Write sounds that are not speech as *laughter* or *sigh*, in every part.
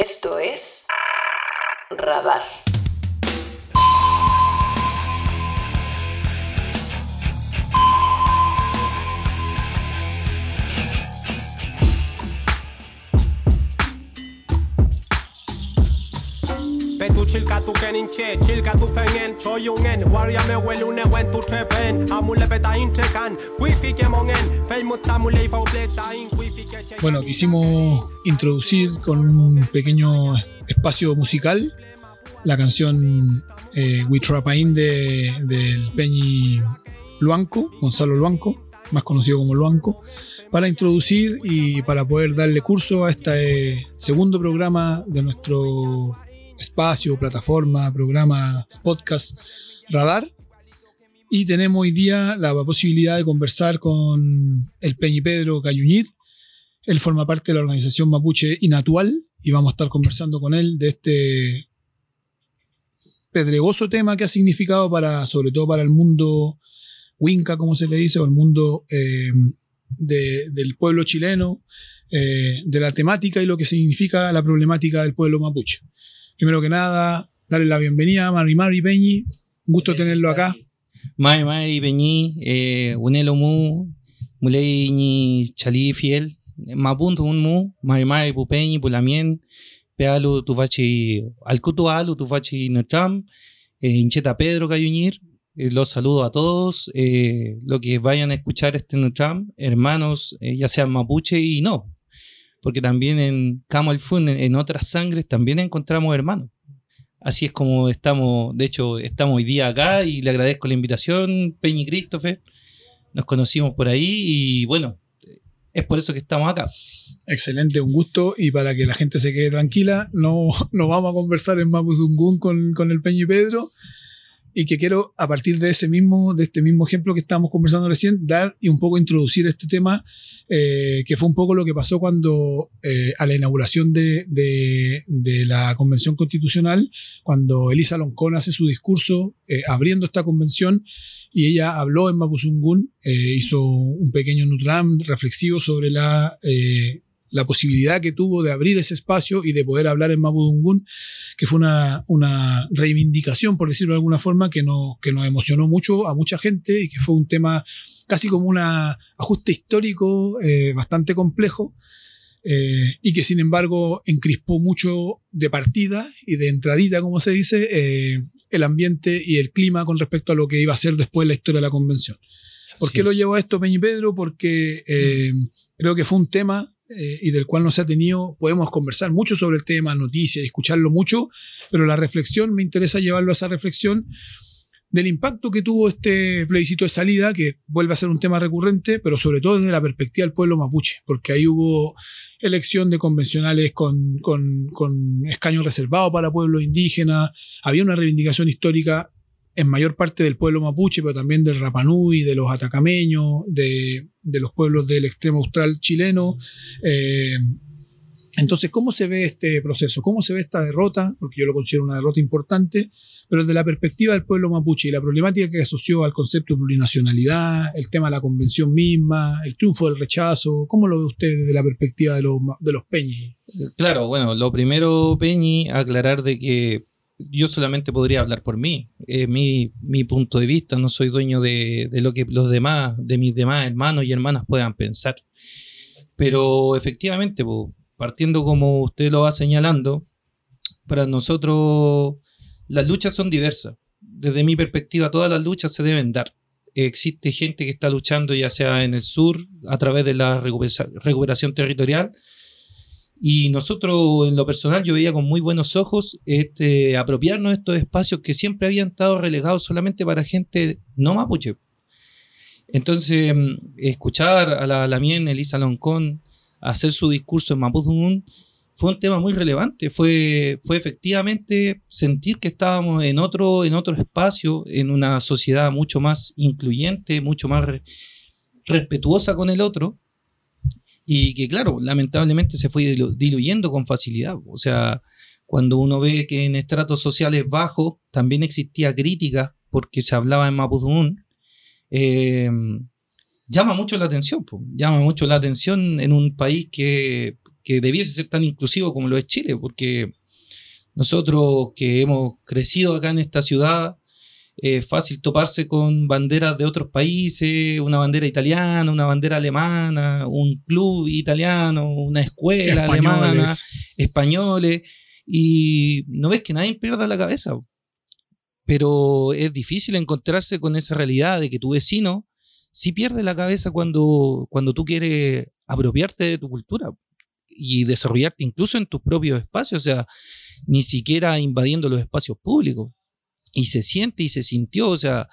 Esto es Radar. Bueno, quisimos introducir con un pequeño espacio musical la canción eh, We Trapain de, del Peñi Luanco, Gonzalo Luanco, más conocido como Luanco, para introducir y para poder darle curso a este segundo programa de nuestro espacio, plataforma, programa, podcast Radar. Y tenemos hoy día la posibilidad de conversar con el Peñi Pedro Cayuñir. Él forma parte de la organización Mapuche Inatual y vamos a estar conversando con él de este pedregoso tema que ha significado para, sobre todo para el mundo Winca, como se le dice, o el mundo eh, de- del pueblo chileno, eh, de la temática y lo que significa la problemática del pueblo mapuche. Primero que nada, darle la bienvenida a Mari Mari Peñi. Un gusto tenerlo acá. Mai mai beñi, eh, unelo mu, mulei ni chali fiel, mapunto un mu, mai mai pupeñi pulamien, pealu tu fachi, alcutu alu tu fachi nacham, eh, hincheta Pedro Cayuñir, eh, los saludo a todos, eh, lo que vayan a escuchar este Nutram, hermanos, eh, ya sean mapuche y no, porque también en Camel Fun, en, otras sangres, también encontramos hermanos. Así es como estamos, de hecho, estamos hoy día acá y le agradezco la invitación, Peñi Christopher. Nos conocimos por ahí y bueno, es por eso que estamos acá. Excelente, un gusto. Y para que la gente se quede tranquila, no, *laughs* no vamos a conversar en Mapuzungún con, con el Peñi Pedro. Y que quiero, a partir de ese mismo, de este mismo ejemplo que estábamos conversando recién, dar y un poco introducir este tema, eh, que fue un poco lo que pasó cuando, eh, a la inauguración de, de- de la Convención Constitucional, cuando Elisa Loncón hace su discurso eh, abriendo esta convención, y ella habló en Mapuzungún, eh, hizo un pequeño nutram reflexivo sobre la, eh, la posibilidad que tuvo de abrir ese espacio y de poder hablar en Mapudungún, que fue una, una reivindicación, por decirlo de alguna forma, que nos, que nos emocionó mucho a mucha gente y que fue un tema casi como un ajuste histórico eh, bastante complejo. eh, y que sin embargo encrispó mucho de partida y de entradita, como se dice, eh, el ambiente y el clima con respecto a lo que iba a ser después la historia de la convención. ¿Por Así qué lo es. llevo a esto, Peñi Pedro? Porque eh, creo que fue un tema eh, y del cual no se ha tenido, podemos conversar mucho sobre el tema, noticias, escucharlo mucho, pero la reflexión, me interesa llevarlo a esa reflexión del impacto que tuvo este plebiscito de salida, que vuelve a ser un tema recurrente, pero sobre todo desde la perspectiva del pueblo mapuche, porque ahí hubo elección de convencionales con, con, con escaños reservados para pueblos indígenas, había una reivindicación histórica en mayor parte del pueblo mapuche, pero también del Rapanui, de los atacameños, de, los pueblos del extremo austral chileno. Eh, entonces, ¿cómo se ve este proceso? ¿Cómo se ve esta derrota? Porque yo lo considero una derrota importante, pero desde la perspectiva del pueblo mapuche y la problemática que asoció al concepto de plurinacionalidad, el tema de la convención misma, el triunfo del rechazo, ¿cómo lo ve usted desde la perspectiva de los, de los peñis? Claro, bueno, lo primero, Peñi, aclarar de que yo solamente podría hablar por mí, es mi, mi punto de vista, no soy dueño de, de lo que los demás, de mis demás hermanos y hermanas puedan pensar. Pero efectivamente, partiendo como usted lo va señalando, para nosotros las luchas son diversas. Desde mi perspectiva, todas las luchas se deben dar. Existe gente que está luchando ya sea en el sur a través de la recupera- recuperación territorial, y nosotros, en lo personal, yo veía con muy buenos ojos este, apropiarnos de estos espacios que siempre habían estado relegados solamente para gente no mapuche. Entonces, mm, escuchar a la Lamien, Elisa Loncón, hacer su discurso en Mapudungun fue un tema muy relevante. Fue, fue efectivamente sentir que estábamos en otro, en otro espacio, en una sociedad mucho más incluyente, mucho más re- respetuosa con el otro y que claro, lamentablemente se fue dilu- diluyendo con facilidad. O sea, cuando uno ve que en estratos sociales bajos también existía crítica porque se hablaba en Mapudungun, eh, llama mucho la atención, llama mucho la atención en un país que, que debiese ser tan inclusivo como lo es Chile, porque nosotros que hemos crecido acá en esta ciudad, es fácil toparse con banderas de otros países, una bandera italiana, una bandera alemana, un club italiano, una escuela alemana, españoles, y no ves que nadie pierda la cabeza. Pero es difícil encontrarse con esa realidad de que tu vecino sí pierde la cabeza cuando, cuando tú quieres apropiarte de tu cultura y desarrollarte incluso en tus propios espacios, o sea, ni siquiera invadiendo los espacios públicos. Y se siente y se sintió, o sea,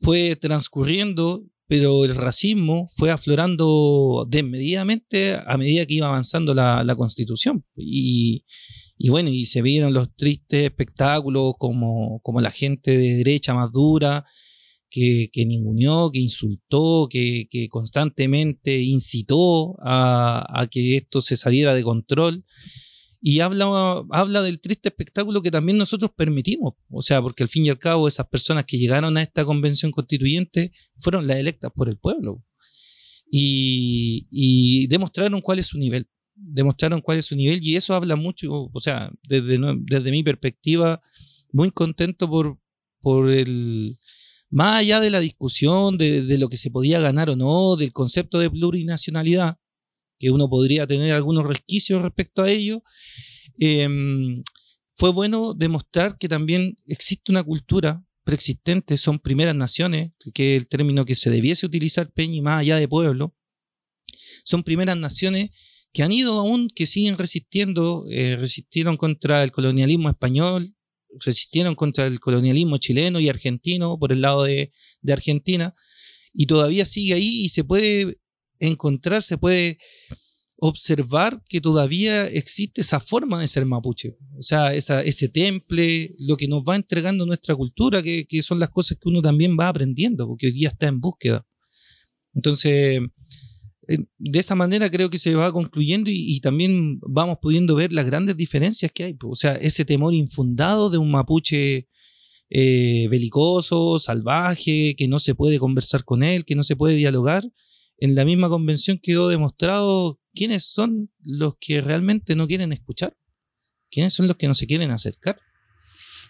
fue transcurriendo, pero el racismo fue aflorando desmedidamente a medida que iba avanzando la, la constitución. Y, y bueno, y se vieron los tristes espectáculos como, como la gente de derecha más dura, que, que ninguneó, que insultó, que, que constantemente incitó a, a, que esto se saliera de control. Y habla, habla del triste espectáculo que también nosotros permitimos. O sea, porque al fin y al cabo esas personas que llegaron a esta convención constituyente fueron las electas por el pueblo. Y, demostraron cuál es su nivel demostraron cuál es su nivel y eso habla mucho, o sea, desde, desde mi perspectiva, muy contento por, por el, más allá de la discusión de, de, lo que se podía ganar o no, del concepto de plurinacionalidad, que uno podría tener algunos resquicios respecto a ello, eh, fue bueno demostrar que también existe una cultura preexistente, son primeras naciones, que es el término que se debiese utilizar, Peña, y más allá de pueblo, son primeras naciones que han ido aún, que siguen resistiendo, eh, resistieron contra el colonialismo español, resistieron contra el colonialismo chileno y argentino por el lado de, de Argentina, y todavía sigue ahí y se puede encontrar, se puede observar que todavía existe esa forma de ser mapuche, o sea, ese temple, lo que nos va entregando nuestra cultura, que, son las cosas que uno también va aprendiendo, porque hoy día está en búsqueda. Entonces, de esa manera creo que se va concluyendo y, y, también vamos pudiendo ver las grandes diferencias que hay. O sea, ese temor infundado de un mapuche eh, belicoso, salvaje, que no se puede conversar con él, que no se puede dialogar. En la misma convención quedó demostrado quiénes son los que realmente no quieren escuchar, quiénes son los que no se quieren acercar.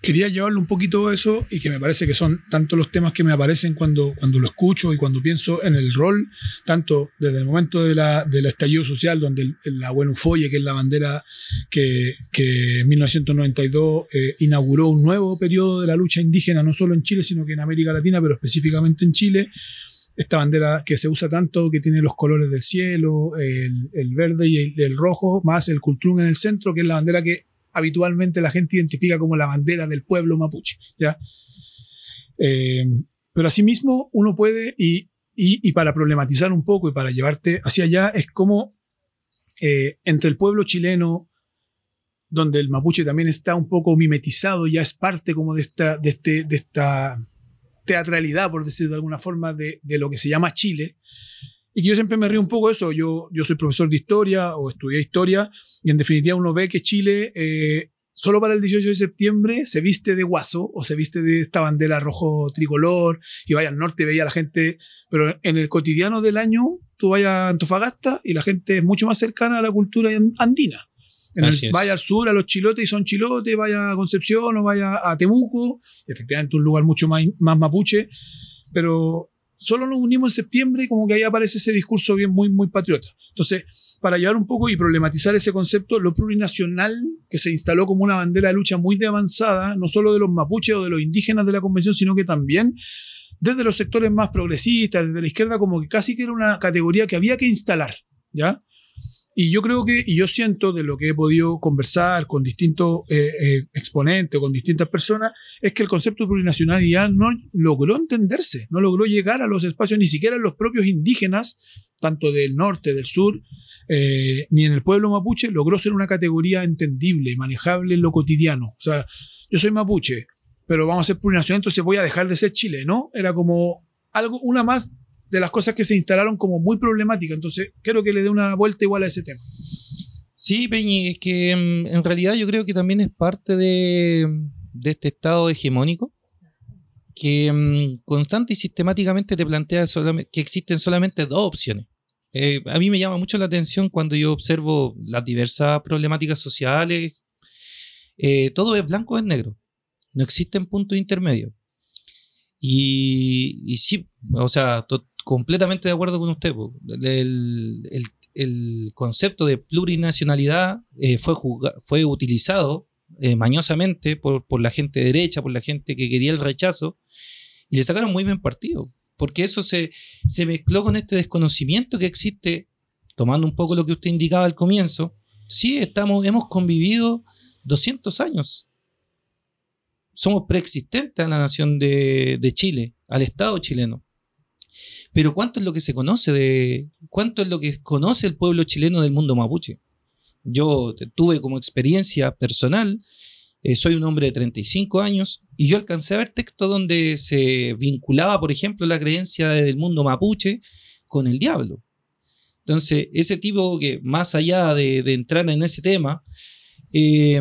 Quería llevarlo un poquito eso y que me parece que son tanto los temas que me aparecen cuando, cuando lo escucho y cuando pienso en el rol, tanto desde el momento de la, del estallido social, donde el, la Buenufolle, que es la bandera que, que en 1992 eh, inauguró un nuevo periodo de la lucha indígena, no solo en Chile, sino que en América Latina, pero específicamente en Chile, esta bandera que se usa tanto, que tiene los colores del cielo, el, el verde y el, rojo, más el cultrún en el centro, que es la bandera que habitualmente la gente identifica como la bandera del pueblo mapuche. ¿ya? Eh, pero asimismo uno puede, y, y, y, para problematizar un poco y para llevarte hacia allá, es como eh, entre el pueblo chileno, donde el mapuche también está un poco mimetizado, ya es parte como de esta, de este, de esta teatralidad, por decir de alguna forma, de, de lo que se llama Chile, y que yo siempre me río un poco de eso. Yo, yo soy profesor de historia o estudié historia y en definitiva uno ve que Chile eh, solo para el 18 de septiembre se viste de guaso o se viste de esta bandera rojo tricolor y vaya al norte veía a la gente, pero en el cotidiano del año tú vayas a Antofagasta y la gente es mucho más cercana a la cultura andina. En el, vaya al sur, a los chilotes y son chilotes, vaya a Concepción o vaya a Temuco, efectivamente un lugar mucho más, más mapuche, pero solo nos unimos en septiembre y como que ahí aparece ese discurso bien muy, muy patriota. Entonces, para llevar un poco y problematizar ese concepto, lo plurinacional que se instaló como una bandera de lucha muy de avanzada, no solo de los mapuches o de los indígenas de la convención, sino que también desde los sectores más progresistas, desde la izquierda, como que casi que era una categoría que había que instalar, ¿ya? Y yo creo que, y yo siento de lo que he podido conversar con distintos eh, eh, exponentes, con distintas personas, es que el concepto de plurinacionalidad no logró entenderse, no logró llegar a los espacios, ni siquiera los propios indígenas, tanto del norte, del sur, eh, ni en el pueblo mapuche, logró ser una categoría entendible manejable en lo cotidiano. O sea, yo soy mapuche, pero vamos a ser plurinacional, entonces voy a dejar de ser chileno. Era como algo, una más de las cosas que se instalaron como muy problemáticas. Entonces, quiero que le dé una vuelta igual a ese tema. Sí, Peñi, es que en, en realidad yo creo que también es parte de, este estado hegemónico que mm, constante y sistemáticamente te plantea que existen solamente dos opciones. Eh, a mí me llama mucho la atención cuando yo observo las diversas problemáticas sociales. eh, todo es blanco o es negro. No existen puntos intermedios. Y, y sí, o sea, to- completamente de acuerdo con usted. El, concepto de plurinacionalidad eh, fue, utilizado eh, mañosamente por, la gente de derecha, por la gente que quería el rechazo, y le sacaron muy bien partido, porque eso se, mezcló con este desconocimiento que existe, tomando un poco lo que usted indicaba al comienzo. Sí, estamos, hemos convivido 200 años. Somos preexistentes a la nación de Chile, al Estado chileno. Pero ¿cuánto es lo que se conoce de. ¿Cuánto es lo que conoce el pueblo chileno del mundo mapuche? Yo tuve como experiencia personal, eh, soy un hombre de 35 años, y yo alcancé a ver textos donde se vinculaba, por ejemplo, la creencia del mundo mapuche con el diablo. Entonces, ese tipo que, más allá de, entrar en ese tema, eh,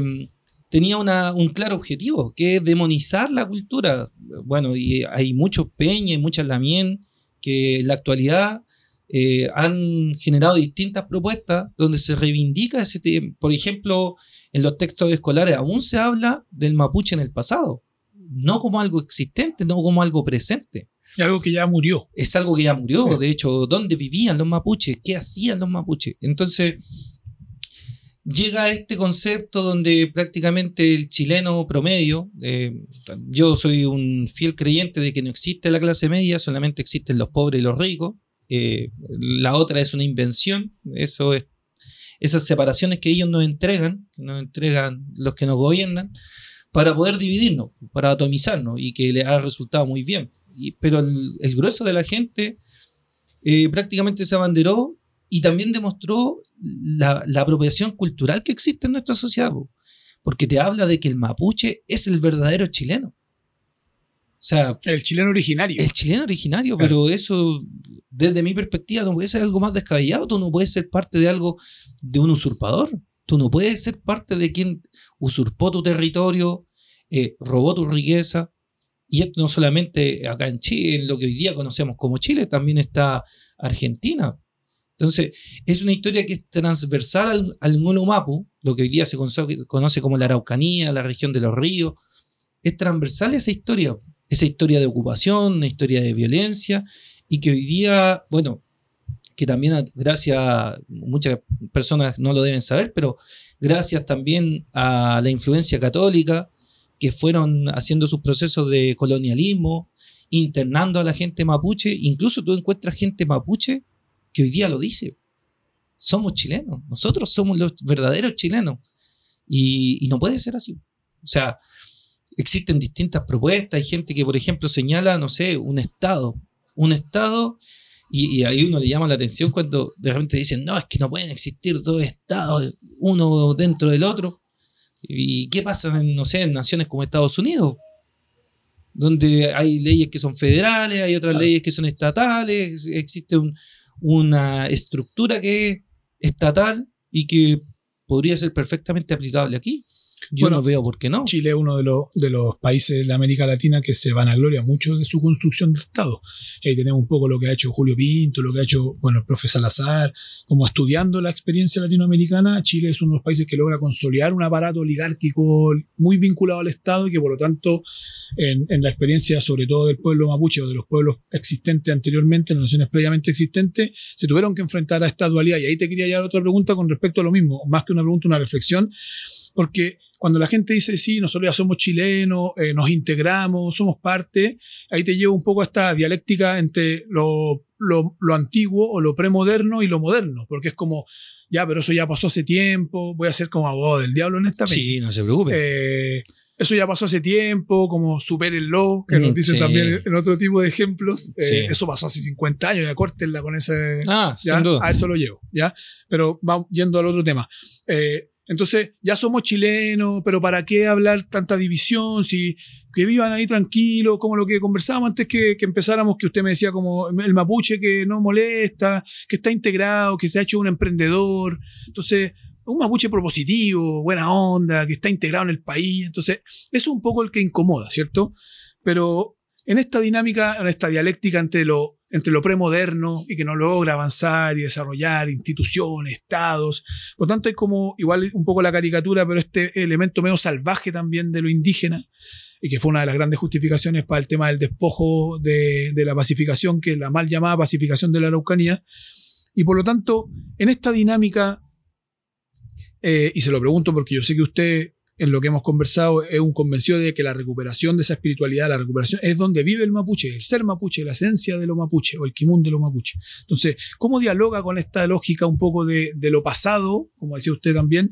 tenía una- un claro objetivo, que es demonizar la cultura. Bueno, hay muchos peñas muchas lamien que en la actualidad eh, han generado distintas propuestas donde se reivindica ese tema. Por ejemplo, en los textos escolares aún se habla del mapuche en el pasado, no como algo existente, no como algo presente. Y algo que ya murió. Es algo que ya murió, Sí. de hecho, ¿dónde vivían los mapuches? ¿Qué hacían los mapuches? Entonces, llega este concepto donde prácticamente el chileno promedio, eh, yo soy un fiel creyente de que no existe la clase media, solamente existen los pobres y los ricos. Eh, la otra es una invención, eso es esas separaciones que ellos nos entregan, que nos entregan los que nos gobiernan, para poder dividirnos, para atomizarnos y que les ha resultado muy bien. Pero el, el grueso de la gente eh, prácticamente se abanderó y también demostró la, la apropiación cultural que existe en nuestra sociedad, po. porque te habla de que el mapuche es el verdadero chileno. O sea, El chileno originario. el chileno originario, Claro. pero eso, desde mi perspectiva, no puede ser algo más descabellado. Tú no puedes ser parte de algo, de un usurpador. Tú no puedes ser parte de quien usurpó tu territorio, eh, robó tu riqueza. Y esto no solamente acá en Chile, en lo que hoy día conocemos como Chile, también está Argentina. Entonces, es una historia que es transversal al, al Ngolo Mapu, lo que hoy día se conoce, como la Araucanía, la región de los ríos. Es transversal esa historia, esa historia de ocupación, una historia de violencia, y que hoy día, bueno, que también gracias, a- muchas personas no lo deben saber, pero gracias también a la influencia católica, que fueron haciendo sus procesos de colonialismo, internando a la gente mapuche, incluso tú encuentras gente mapuche que hoy día lo dice. Somos chilenos, nosotros somos los verdaderos chilenos. Y, y no puede ser así. O sea, existen distintas propuestas. Hay gente que, por ejemplo, señala, no sé, un Estado. Un Estado, y, y ahí uno le llama la atención cuando de repente dicen, no, es que no pueden existir dos Estados, uno dentro del otro. ¿Y qué pasa en, no sé, en naciones como Estados Unidos? Donde hay leyes que son federales, hay otras Claro. leyes que son estatales, existe un- una estructura que es estatal y que podría ser perfectamente aplicable aquí. Yo Bueno, no veo por qué no. Chile es uno de los, de los países de América Latina que se vanagloria mucho de su construcción de Estado. Ahí tenemos un poco lo que ha hecho Julio Pinto, lo que ha hecho bueno, el profe Salazar, como estudiando la experiencia latinoamericana. Chile es uno de los países que logra consolidar un aparato oligárquico muy vinculado al Estado y que por lo tanto, en, en la experiencia sobre todo del pueblo mapuche o de los pueblos existentes anteriormente, las naciones previamente existentes, se tuvieron que enfrentar a esta dualidad. Y ahí te quería llevar otra pregunta con respecto a lo mismo, más que una pregunta, una reflexión, porque cuando la gente dice, sí, nosotros ya somos chilenos, eh, nos integramos, somos parte, ahí te lleva un poco a esta dialéctica entre lo, lo, lo antiguo o lo premoderno y lo moderno, porque es como, ya, pero eso ya pasó hace tiempo, voy a ser como abogado del diablo en esta Sí, no se preocupe. eh, eso ya pasó hace tiempo, como supérenlo, que nos Mm, dicen sí. también en otro tipo de ejemplos. Eh, Sí. Eso pasó hace 50 años, ya córtenla con ese. ah, ¿ya? sin duda. A eso lo llevo, ¿ya? Pero vamos yendo al otro tema. Eh, entonces, ya somos chilenos, pero ¿para qué hablar tanta división? Si que vivan ahí tranquilos, como lo que conversábamos antes que, que empezáramos, que usted me decía como el mapuche que no molesta, que está integrado, que se ha hecho un emprendedor. Entonces, un mapuche propositivo, buena onda, que está integrado en el país. Entonces, eso es un poco el que incomoda, ¿cierto? Pero en esta dinámica, en esta dialéctica entre lo, entre lo premoderno y que no logra avanzar y desarrollar instituciones, estados. Por tanto, hay como igual un poco la caricatura, pero este elemento medio salvaje también de lo indígena, y que fue una de las grandes justificaciones para el tema del despojo de, de la pacificación, que es la mal llamada pacificación de la Araucanía. Y por lo tanto, en esta dinámica, eh, y se lo pregunto porque yo sé que usted en lo que hemos conversado es un convencido de que la recuperación de esa espiritualidad, la recuperación es donde vive el mapuche, el ser mapuche, la esencia de lo mapuche o el kimun de lo mapuche. Entonces, ¿cómo dialoga con esta lógica un poco de, lo pasado, como decía usted también,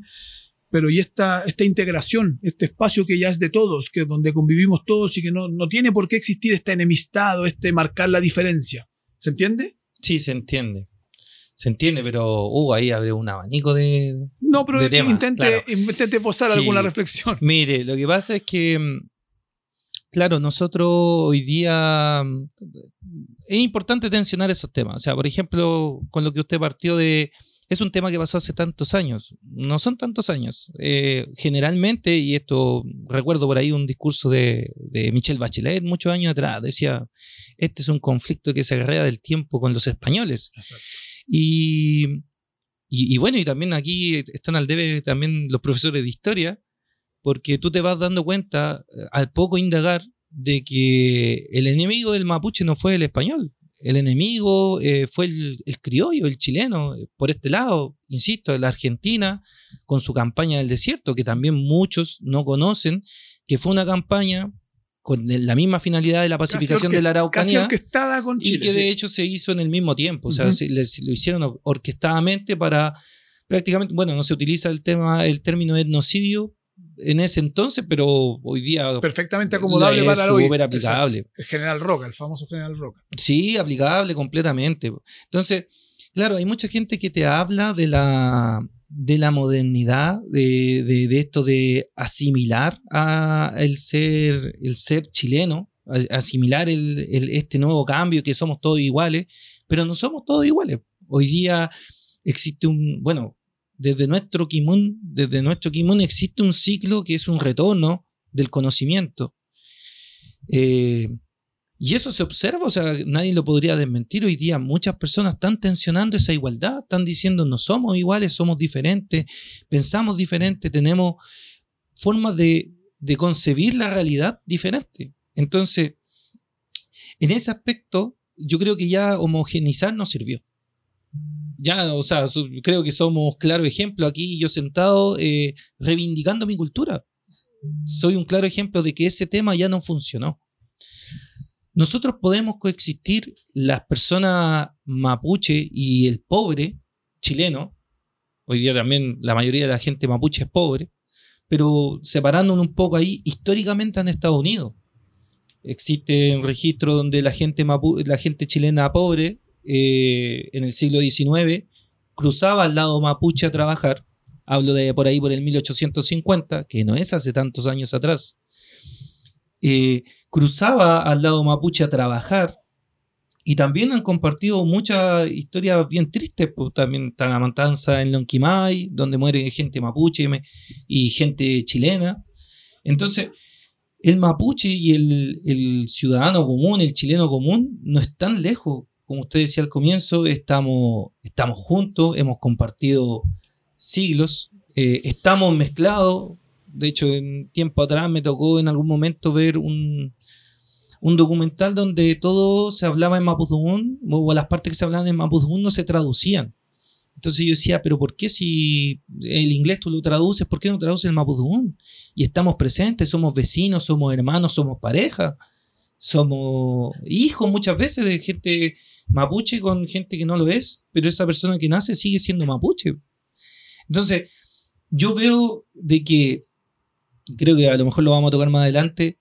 pero y esta, integración, este espacio que ya es de todos, que donde convivimos todos y que no, no tiene por qué existir esta enemistad o este marcar la diferencia? ¿Se entiende? Sí, se entiende. Se entiende, pero uh, ahí abre un abanico de. No, pero de temas, intente, claro. intente posar Sí. alguna reflexión. *laughs* Mire, lo que pasa es que, mm, claro, nosotros hoy día mm, es importante tensionar esos temas. O sea, por ejemplo, con lo que usted partió de. Es un tema que pasó hace tantos años. No son tantos años. Eh, generalmente, y esto recuerdo por ahí un discurso de, de Michelle Bachelet muchos años atrás, decía: Este es un conflicto que se agarrea del tiempo con los españoles. Y, y, bueno, y también aquí están al debe también los profesores de historia, porque tú te vas dando cuenta eh, al poco indagar de que el enemigo del mapuche no fue el español. El enemigo eh, fue el, el criollo, el chileno, eh, por este lado, insisto, la Argentina, con su campaña del desierto, que también muchos no conocen, que fue una campaña con la misma finalidad de la pacificación Casi de la Casi Araucanía orquestada con y Chile. que de sí. hecho se hizo en el mismo tiempo. O sea, se- lo hicieron or- orquestadamente para prácticamente, bueno, no se utiliza el tema, el término etnocidio en ese entonces, pero hoy día Perfectamente acomodable es para hoy. súper aplicable. Exacto. El general Roca, el famoso general Roca. Sí, aplicable completamente. Entonces, claro, hay mucha gente que te habla de la, de la modernidad, de, de- de esto de asimilar a el ser, el ser chileno, asimilar el, el- este nuevo cambio, que somos todos iguales, pero no somos todos iguales. Hoy día existe un, bueno, desde nuestro kimun, desde nuestro kimun existe un ciclo que es un retorno del conocimiento. Eh, y eso se observa, o sea, nadie lo podría desmentir. Hoy día muchas personas están tensionando esa igualdad, están diciendo no somos iguales, somos diferentes, pensamos diferente, tenemos formas de, concebir la realidad diferente. Entonces, en ese aspecto, yo creo que ya homogeneizar nos sirvió. Ya, o sea, creo que somos claro ejemplo aquí, yo sentado eh, reivindicando mi cultura. Soy un claro ejemplo de que ese tema ya no funcionó. Nosotros podemos coexistir las personas mapuche y el pobre chileno. Hoy día también la mayoría de la gente mapuche es pobre, pero separándonos un poco ahí, históricamente en Estados Unidos. Existe un registro donde la gente, mapu- la gente chilena pobre eh, en el siglo XIX cruzaba al lado mapuche a trabajar. Hablo de por ahí por el 1850, que no es hace tantos años atrás. Eh, cruzaba al lado mapuche a trabajar y también han compartido muchas historias bien tristes. Pues, también está la matanza en Lonquimay, donde muere gente mapuche y gente chilena. Entonces, el mapuche y el, el ciudadano común, el chileno común, no están lejos. Como usted decía al comienzo, estamos, estamos juntos, hemos compartido siglos, eh, estamos mezclados. De hecho, en tiempo atrás me tocó en algún momento ver un, un documental donde todo se hablaba en Mapudungun, o las partes que se hablaban en Mapudungun no se traducían. Entonces yo decía, pero ¿por qué si el inglés tú lo traduces, por qué no traduces el Mapudungun? Y estamos presentes, somos vecinos, somos hermanos, somos pareja, somos hijos muchas veces de gente mapuche con gente que no lo es, pero esa persona que nace sigue siendo mapuche. Entonces, yo veo de que, creo que a lo mejor lo vamos a tocar más adelante,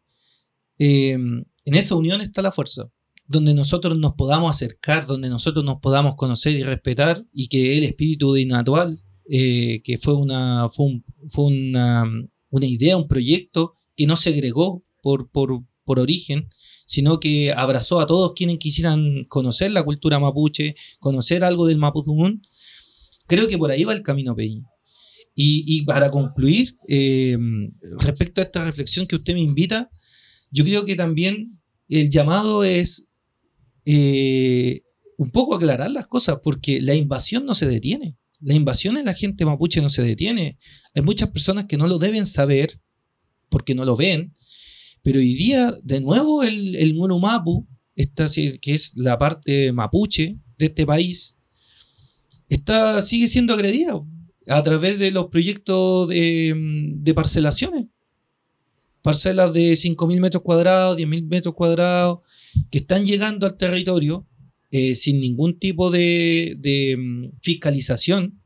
eh, en esa unión está la fuerza, donde nosotros nos podamos acercar, donde nosotros nos podamos conocer y respetar, y que el espíritu de Inatual, eh, que fue, una, fue, un- fue una, una idea, un proyecto que no segregó por, por, por origen, sino que abrazó a todos quienes quisieran conocer la cultura mapuche, conocer algo del Mapudungun. Creo que por ahí va el camino, Peña. Y, para concluir, eh, respecto a esta reflexión que usted me invita, yo creo que también el llamado es eh, un poco aclarar las cosas, porque la invasión no se detiene. La invasión en la gente mapuche no se detiene. Hay muchas personas que no lo deben saber porque no lo ven, pero hoy día, de nuevo, el, el Mapu, que es la parte mapuche de este país, está, sigue siendo agredida a través de los proyectos de, de parcelaciones. Parcelas de 5.000 metros cuadrados, 10.000 metros cuadrados, que están llegando al territorio eh, sin ningún tipo de, de mm, fiscalización,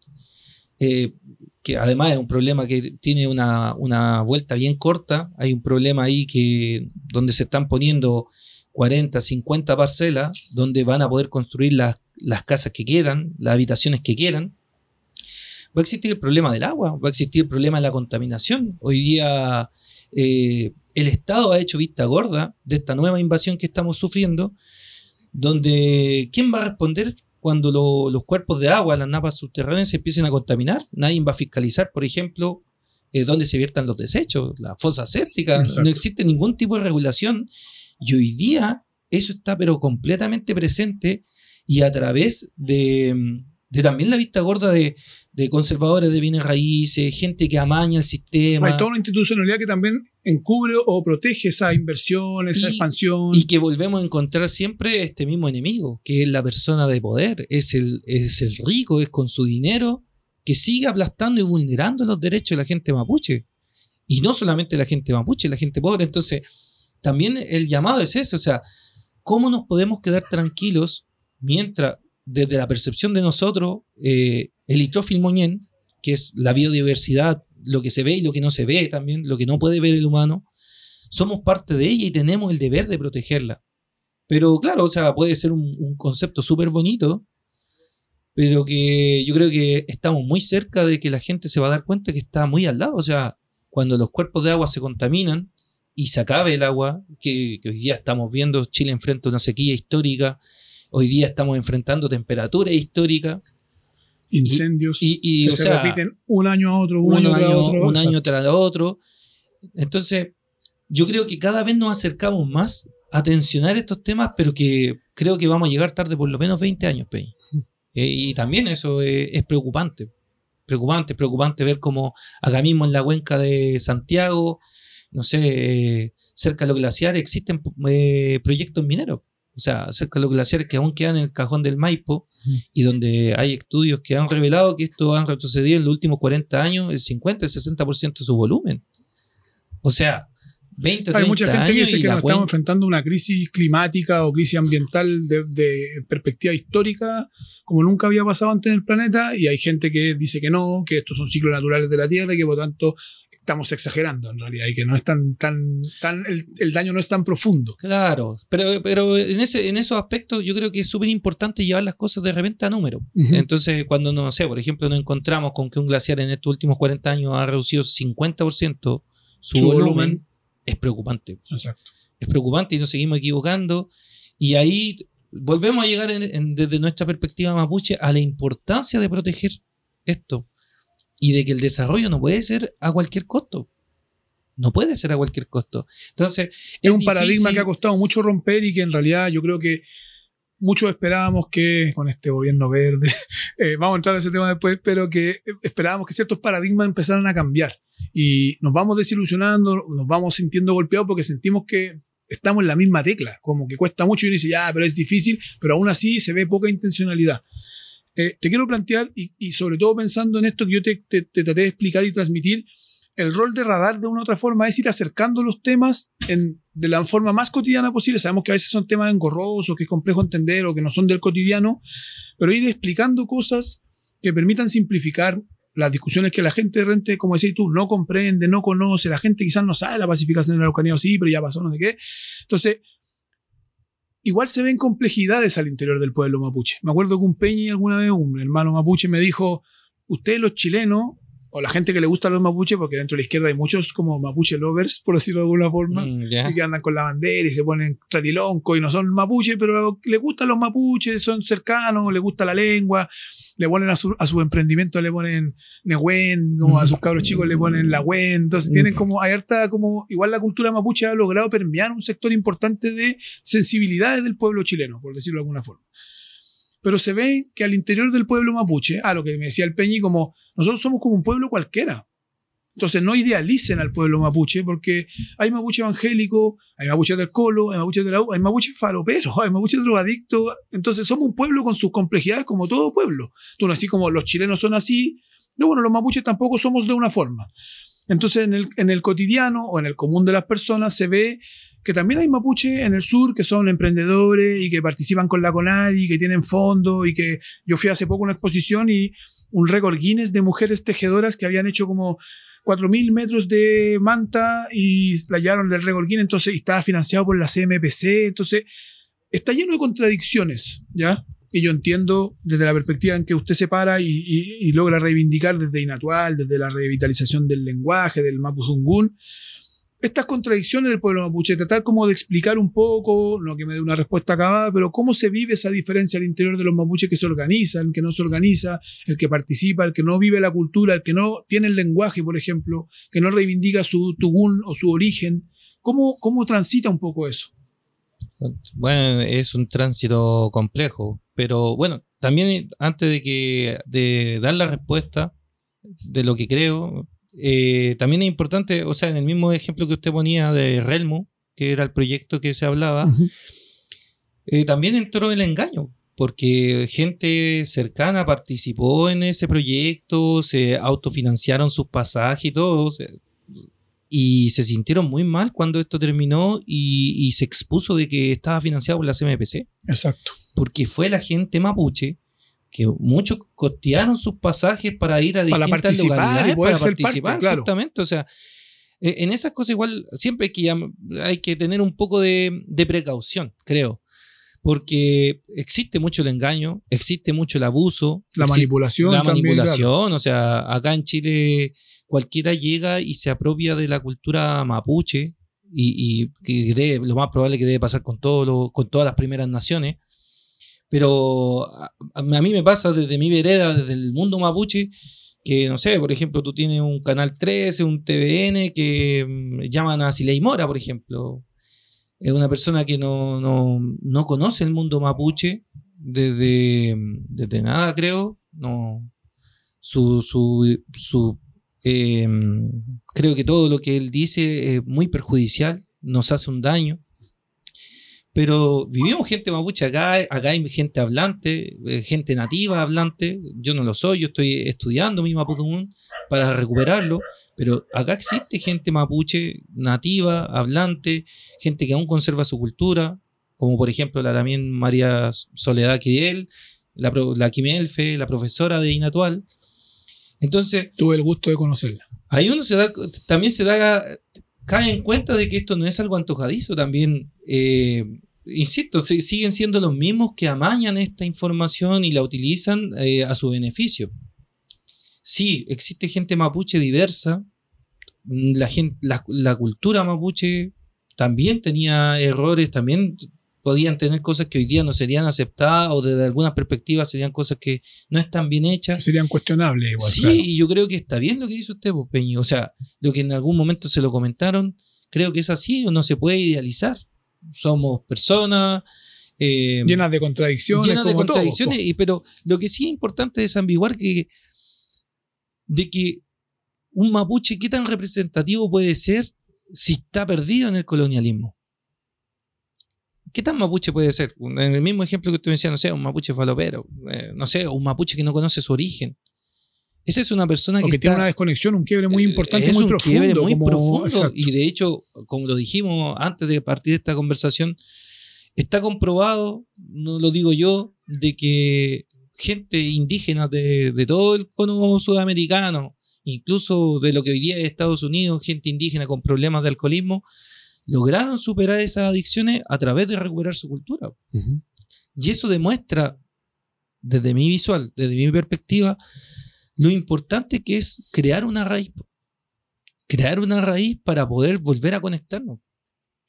eh, que además es un problema que tiene una, una, vuelta bien corta. Hay un problema ahí que donde se están poniendo 40, 50 parcelas, donde van a poder construir las, las casas que quieran, las habitaciones que quieran va a existir el problema del agua, va a existir el problema de la contaminación. Hoy día eh, el Estado ha hecho vista gorda de esta nueva invasión que estamos sufriendo, donde ¿quién va a responder cuando los cuerpos de agua, las napas subterráneas se empiecen a contaminar? Nadie va a fiscalizar, por ejemplo, eh, dónde se viertan los desechos, la fosa séptica, no existe ningún tipo de regulación y hoy día eso está pero completamente presente y a través de de también la vista gorda de, conservadores de bienes raíces, gente que amaña el sistema. Hay toda una institucionalidad que también encubre o protege esa inversión, esa expansión. Y que volvemos a encontrar siempre este mismo enemigo, que es la persona de poder, es el, es el rico, es con su dinero, que sigue aplastando y vulnerando los derechos de la gente mapuche. Y no solamente la gente mapuche, la gente pobre. Entonces, también el llamado es ese, o sea, ¿cómo nos podemos quedar tranquilos mientras desde la percepción de nosotros, eh, el litrófil moñén, que es la biodiversidad, lo que se ve y lo que no se ve también, lo que no puede ver el humano, somos parte de ella y tenemos el deber de protegerla. Pero claro, o sea, puede ser un, concepto súper bonito, pero que yo creo que estamos muy cerca de que la gente se va a dar cuenta que está muy al lado. O sea, cuando los cuerpos de agua se contaminan y se acabe el agua, que, que hoy día estamos viendo Chile enfrenta una sequía histórica, Hoy día estamos enfrentando temperaturas históricas. Incendios y, que se repiten un año a otro, un, año, tras otro. Un año tras otro. Entonces, yo creo que cada vez nos acercamos más a tensionar estos temas, pero que creo que vamos a llegar tarde por lo menos 20 años, Peña. *laughs* Eh, y también eso es, preocupante. Preocupante, preocupante ver cómo acá mismo en la cuenca de Santiago, no sé, eh, cerca de los glaciares existen eh, proyectos mineros o sea, cerca de los glaciares que aún quedan en el cajón del Maipo y donde hay estudios que han revelado que esto han retrocedido en los últimos 40 años el 50, el 60% de su volumen. O sea, 20, 30 Hay mucha gente que dice que nos estamos enfrentando una crisis climática o crisis ambiental de, de, perspectiva histórica como nunca había pasado antes en el planeta y hay gente que dice que no, que estos son ciclos naturales de la Tierra y que por tanto estamos exagerando en realidad y que no es tan, tan, tan el, daño no es tan profundo. Claro, pero, pero en, ese, en esos aspectos yo creo que es súper importante llevar las cosas de repente a número. Entonces, cuando no sé, por ejemplo, nos encontramos con que un glaciar en estos últimos 40 años ha reducido 50% su, volumen, es preocupante. Exacto. Es preocupante y nos seguimos equivocando. Y ahí volvemos a llegar desde nuestra perspectiva mapuche a la importancia de proteger esto y de que el desarrollo no puede ser a cualquier costo. No puede ser a cualquier costo. Entonces, es, un paradigma que ha costado mucho romper y que en realidad yo creo que muchos esperábamos que con este gobierno verde, *laughs* eh, vamos a entrar a ese tema después, pero que esperábamos que ciertos paradigmas empezaran a cambiar. Y nos vamos desilusionando, nos vamos sintiendo golpeados porque sentimos que estamos en la misma tecla, como que cuesta mucho y uno dice, ya, pero es difícil, pero aún así se ve poca intencionalidad. Eh, te quiero plantear, y, sobre todo pensando en esto que yo te, traté de explicar y transmitir, el rol de radar de una u otra forma es ir acercando los temas de la forma más cotidiana posible. Sabemos que a veces son temas engorrosos, que es complejo entender o que no son del cotidiano, pero ir explicando cosas que permitan simplificar las discusiones que la gente de rente, como decís tú, no comprende, no conoce, la gente quizás no sabe la pacificación de la Araucanía, sí, pero ya pasó, no sé qué. Entonces, igual se ven complejidades al interior del pueblo mapuche. Me acuerdo que un Peñi alguna vez, un hermano mapuche, me dijo, ustedes los chilenos o la gente que le gusta los mapuches, porque dentro de la izquierda hay muchos como mapuche lovers, por decirlo de alguna forma, Mm, que andan con la bandera y se ponen tlalilonco y no son mapuches, pero le gustan los mapuches, son cercanos, le gusta la lengua, le ponen a su, a su emprendimiento, le ponen Nehuen, como a sus cabros chicos le ponen la Wen, entonces tienen como, hay harta como, igual la cultura mapuche ha logrado permear un sector importante de sensibilidades del pueblo chileno, por decirlo de alguna forma. Pero se ve que al interior del pueblo mapuche, a lo que me decía el Peñi, como nosotros somos como un pueblo cualquiera. Entonces no idealicen al pueblo mapuche porque hay mapuche evangélico, hay mapuche del colo, hay mapuche de la U, hay mapuche falopero, *laughs* hay mapuche drogadicto. Entonces somos un pueblo con sus complejidades como todo pueblo. Tú no así como los chilenos son así, no, bueno, los mapuches tampoco somos de una forma. Entonces en el, en el cotidiano o en el común de las personas se ve que también hay mapuches en el sur que son emprendedores y que participan con la CONADI, que tienen fondos y que yo fui hace poco a una exposición y un récord Guinness de mujeres tejedoras que habían hecho como 4.000 metros de manta y la llevaron del récord Guinness, entonces estaba financiado por la CMPC, entonces está lleno de contradicciones, ¿ya? Y yo entiendo desde la perspectiva en que usted se para y, logra reivindicar desde Inatual, desde la revitalización del lenguaje, del Mapuzungún, estas contradicciones del pueblo mapuche, tratar como de explicar un poco, no que me dé una respuesta acabada, pero cómo se vive esa diferencia al interior de los mapuches que se organizan, que no se organiza, el que participa, el que no vive la cultura, el que no tiene el lenguaje, por ejemplo, que no reivindica su tugún o su origen. ¿Cómo, cómo transita un poco eso? Bueno, es un tránsito complejo, pero bueno, también antes de que de dar la respuesta de lo que creo, eh, también es importante, o sea, en el mismo ejemplo que usted ponía de Relmo, que era el proyecto que se hablaba, eh, también entró el engaño, porque gente cercana participó en ese proyecto, se autofinanciaron sus pasajes y todo, o sea, y se sintieron muy mal cuando esto terminó y, y se expuso de que estaba financiado por la CMPC, Exacto. porque fue la gente mapuche que muchos costearon sus pasajes para ir a Para distintas y para parte, participar, claro. justamente, o sea, eh, en esas cosas igual siempre hay que, hay que tener un poco de, de precaución, creo. Porque existe mucho el engaño, existe mucho el abuso, La manipulación. la también, manipulación, claro. o sea, acá en Chile cualquiera llega y se apropia de la cultura mapuche y, y que debe- lo más probable que debe pasar con, todo lo- con todas las primeras naciones. Pero a, a mí me pasa desde mi vereda, desde el mundo mapuche, que no sé, por ejemplo, tú tienes un canal 13, un TVN que mm, llaman a Siley Mora, por ejemplo. Es una persona que no, no, no conoce el mundo mapuche desde, desde nada, creo. No, su, su, eh, creo que todo lo que él dice es muy perjudicial, nos hace un daño. Pero vivimos gente mapuche acá, acá hay gente hablante, eh, gente nativa hablante. Yo no lo soy, yo estoy estudiando mi mapudungun para recuperarlo. Pero acá existe gente mapuche nativa, hablante, gente que aún conserva su cultura, como por ejemplo la también María Soledad Quidiel, la, la Quimelfe, la profesora de Inatual. Entonces, Tuve el gusto de conocerla. ahí uno se da, también se da, cae en cuenta de que esto no es algo antojadizo, también, eh, insisto, si- siguen siendo los mismos que amañan esta información y la utilizan eh, a su beneficio. Sí, existe gente mapuche diversa, mm, la, la cultura mapuche también tenía errores, también podían tener cosas que hoy día no serían aceptadas o desde algunas perspectivas serían cosas que no están bien hechas. Serían cuestionables igual. Sí, claro. y yo creo que está bien lo que dice usted, pues, Peñi. O sea, lo que en algún momento se lo comentaron, creo que es así, no se puede idealizar. Somos personas eh, Llenas de contradicciones. llenas de como contradicciones, y, pero lo que sí es importante es ambiguar que de que un mapuche, ¿qué tan representativo puede ser si está perdido en el colonialismo? ¿Qué tan mapuche puede ser? En el mismo ejemplo que usted me decía, no sé, un mapuche falopero, eh, no sé, un mapuche que no conoce su origen. Esa es una persona que que tiene está- una desconexión, un quiebre muy eh, importante, es muy un profundo. quiebre muy como- profundo. exacto. Y de hecho, como lo dijimos antes de partir de esta conversación, está comprobado, no lo digo yo, de que gente indígena de, de todo el cono sudamericano, incluso de lo que hoy día es Estados Unidos, gente indígena con problemas de alcoholismo, lograron superar esas adicciones a través de recuperar su cultura. Y eso demuestra, desde mi visual, desde mi perspectiva, lo importante que es crear una raíz. Crear una raíz para poder volver a conectarnos.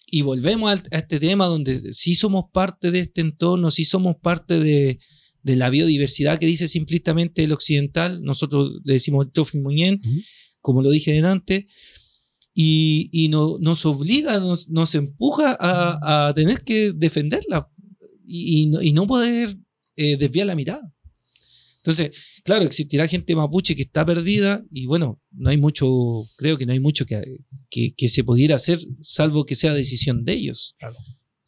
Y volvemos a, este tema donde sí somos parte de este entorno, sí somos parte de, de la biodiversidad que dice simplemente el occidental, nosotros le decimos el Muñén, Ujú. como lo dije delante, y, y no- nos obliga, nos, nos empuja a, a tener que defenderla y, y no, y no poder eh, desviar la mirada. Entonces, claro, existirá gente mapuche que está perdida y bueno, no hay mucho, creo que no hay mucho que, que, que se pudiera hacer, salvo que sea decisión de ellos. Claro.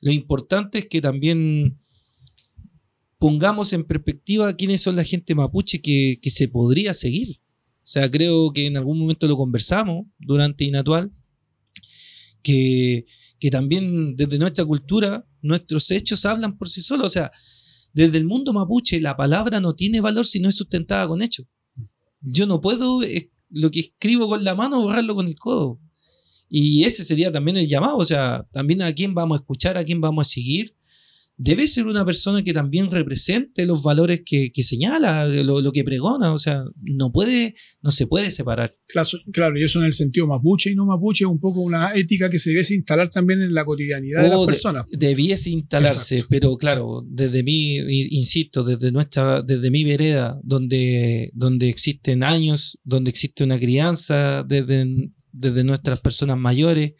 Lo importante es que también pongamos en perspectiva quiénes son la gente mapuche que, que se podría seguir. O sea, creo que en algún momento lo conversamos durante Inatual, que, que también desde nuestra cultura, nuestros hechos hablan por sí solos. O sea, desde el mundo mapuche, la palabra no tiene valor si no es sustentada con hechos. Yo no puedo eh, lo que escribo con la mano borrarlo con el codo. Y ese sería también el llamado. O sea, también a quién vamos a escuchar, a quién vamos a seguir. Debe ser una persona que también represente los valores que, que señala, lo, lo que pregona. O sea, no puede, no se puede separar. Claro, claro, y eso en el sentido mapuche y no mapuche es un poco una ética que se debe instalar también en la cotidianidad de las O de- personas. debiese instalarse, Exacto. pero claro, desde mi, insisto, desde nuestra, desde mi vereda, donde, donde existen años, donde existe una crianza, desde, desde nuestras personas mayores,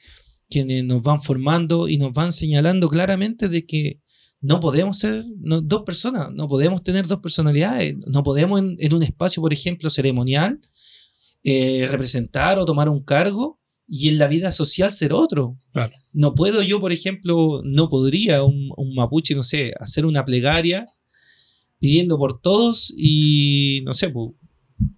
quienes nos van formando y nos van señalando claramente de que no podemos ser no- dos personas, no podemos tener dos personalidades, no podemos en, en un espacio, por ejemplo, ceremonial, eh, representar o tomar un cargo y en la vida social ser otro. Claro. No puedo yo, por ejemplo, no podría un, un mapuche, no sé, hacer una plegaria pidiendo por todos y, no sé, pues,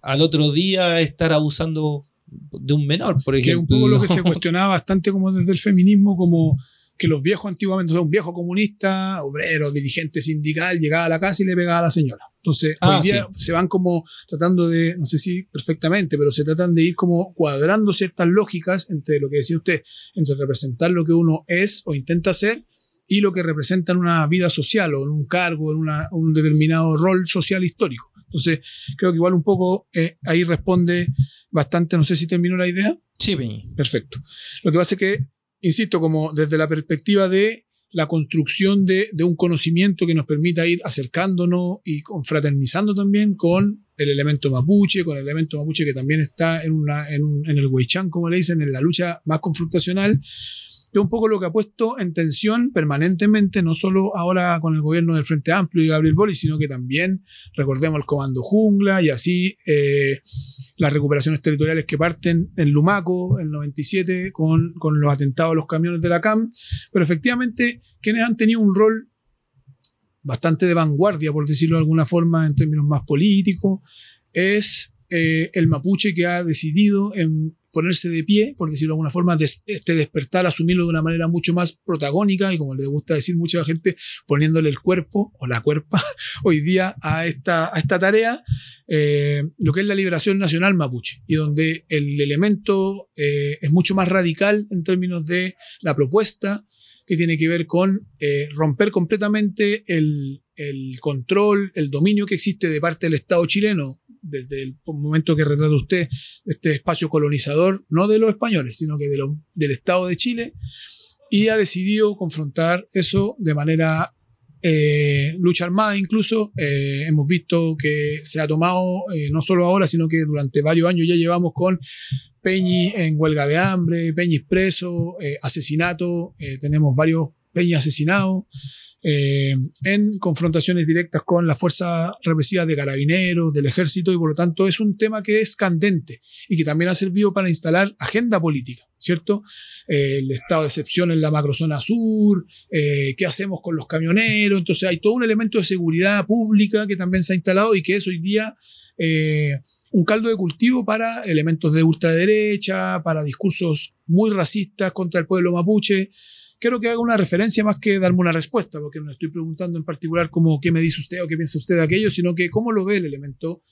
al otro día estar abusando de un menor, por que es ejemplo. un poco lo que *laughs* se cuestionaba bastante como desde el feminismo, como que los viejos antiguamente, o sea, un viejo comunista, obrero, dirigente sindical, llegaba a la casa y le pegaba a la señora. Entonces, Ah, hoy día se van como tratando de, no sé si perfectamente, pero se tratan de ir como cuadrando ciertas lógicas entre lo que decía usted, entre representar lo que uno es o intenta ser y lo que representa en una vida social o en un cargo, en una- un determinado rol social histórico. Entonces, creo que igual un poco eh, ahí responde bastante, no sé si terminó la idea. Sí, Peñi. Perfecto. Lo que pasa es que, insisto, como desde la perspectiva de la construcción de, un conocimiento que nos permita ir acercándonos y confraternizando también con el elemento mapuche, con el elemento mapuche que también está en, el Weichán, como le dicen, en la lucha más confrontacional, es un poco lo que ha puesto en tensión permanentemente, no solo ahora con el gobierno del Frente Amplio y Gabriel Boric, sino que también, recordemos, el Comando Jungla y así eh, las recuperaciones territoriales que parten en Lumaco, en 97, con, con los atentados a los camiones de la CAM, pero efectivamente quienes han tenido un rol bastante de vanguardia, por decirlo de alguna forma, en términos más políticos, es eh, el mapuche que ha decidido en ponerse de pie, por decirlo de alguna forma, des- este despertar, asumirlo de una manera mucho más protagónica y como le gusta decir mucha gente, poniéndole el cuerpo o la cuerpa *laughs* hoy día a esta, a esta tarea, eh, lo que es la liberación nacional mapuche, y donde el elemento eh, es mucho más radical en términos de la propuesta, que tiene que ver con eh, romper completamente el, el control, el dominio que existe de parte del Estado chileno desde el momento que retrata usted este espacio colonizador, no de los españoles, sino que de lo- del Estado de Chile, y ha decidido confrontar eso de manera eh, lucha armada incluso. Eh, hemos visto que se ha tomado, eh, no solo ahora, sino que durante varios años ya llevamos con Peñi en huelga de hambre, Peñi preso, asesinato, tenemos varios Peñi asesinados, eh, en confrontaciones directas con las fuerzas represivas de carabineros, del ejército, y por lo tanto es un tema que es candente y que también ha servido para instalar agenda política, ¿cierto? Eh, el estado de excepción en la macrozona sur, eh, qué hacemos con los camioneros, entonces hay todo un elemento de seguridad pública que también se ha instalado y que es hoy día un caldo de cultivo para elementos de ultraderecha, para discursos muy racistas contra el pueblo mapuche. Quiero que haga una referencia más que darme una respuesta, porque no estoy preguntando en particular como qué me dice usted o qué piensa usted de aquello, sino que cómo lo ve el elemento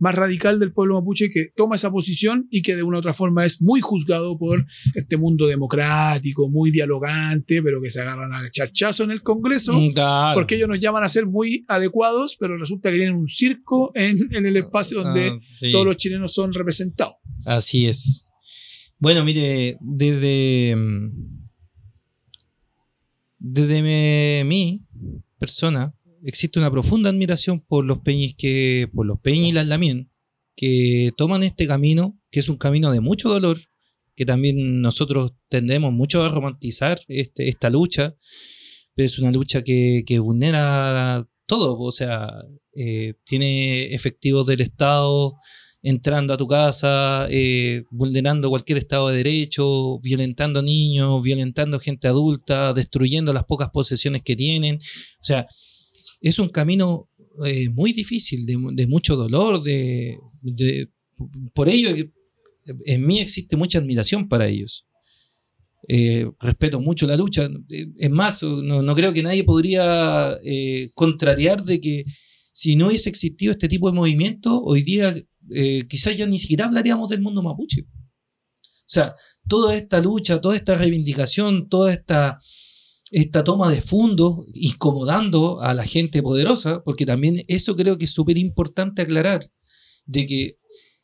más radical del pueblo mapuche que toma esa posición y que de una u otra forma es muy juzgado por este mundo democrático, muy dialogante, pero que se agarran a charchazo en el Congreso, Mm, claro. porque ellos nos llaman a ser muy adecuados, pero resulta que tienen un circo en, en el espacio donde Ah, sí. todos los chilenos son representados. Así es. Bueno, mire, desde. Desde mi persona, existe una profunda admiración por los peñis que. por los peñis y las lamien, que toman este camino, que es un camino de mucho dolor, que también nosotros tendemos mucho a romantizar este, esta lucha, pero es una lucha que, que vulnera todo, o sea, eh, tiene efectivos del Estado entrando a tu casa, eh, vulnerando cualquier Estado de Derecho, violentando niños, violentando gente adulta, destruyendo las pocas posesiones que tienen. O sea, es un camino eh, muy difícil, de, de mucho dolor, de, de- por ello en mí existe mucha admiración para ellos. Eh, respeto mucho la lucha. Es más, no, no creo que nadie podría contrariar de que si no hubiese existido este tipo de movimiento, hoy día eh, quizás ya ni siquiera hablaríamos del mundo mapuche. O sea, toda esta lucha, toda esta reivindicación, toda esta, esta toma de fondos, incomodando a la gente poderosa, porque también eso creo que es súper importante aclarar, de que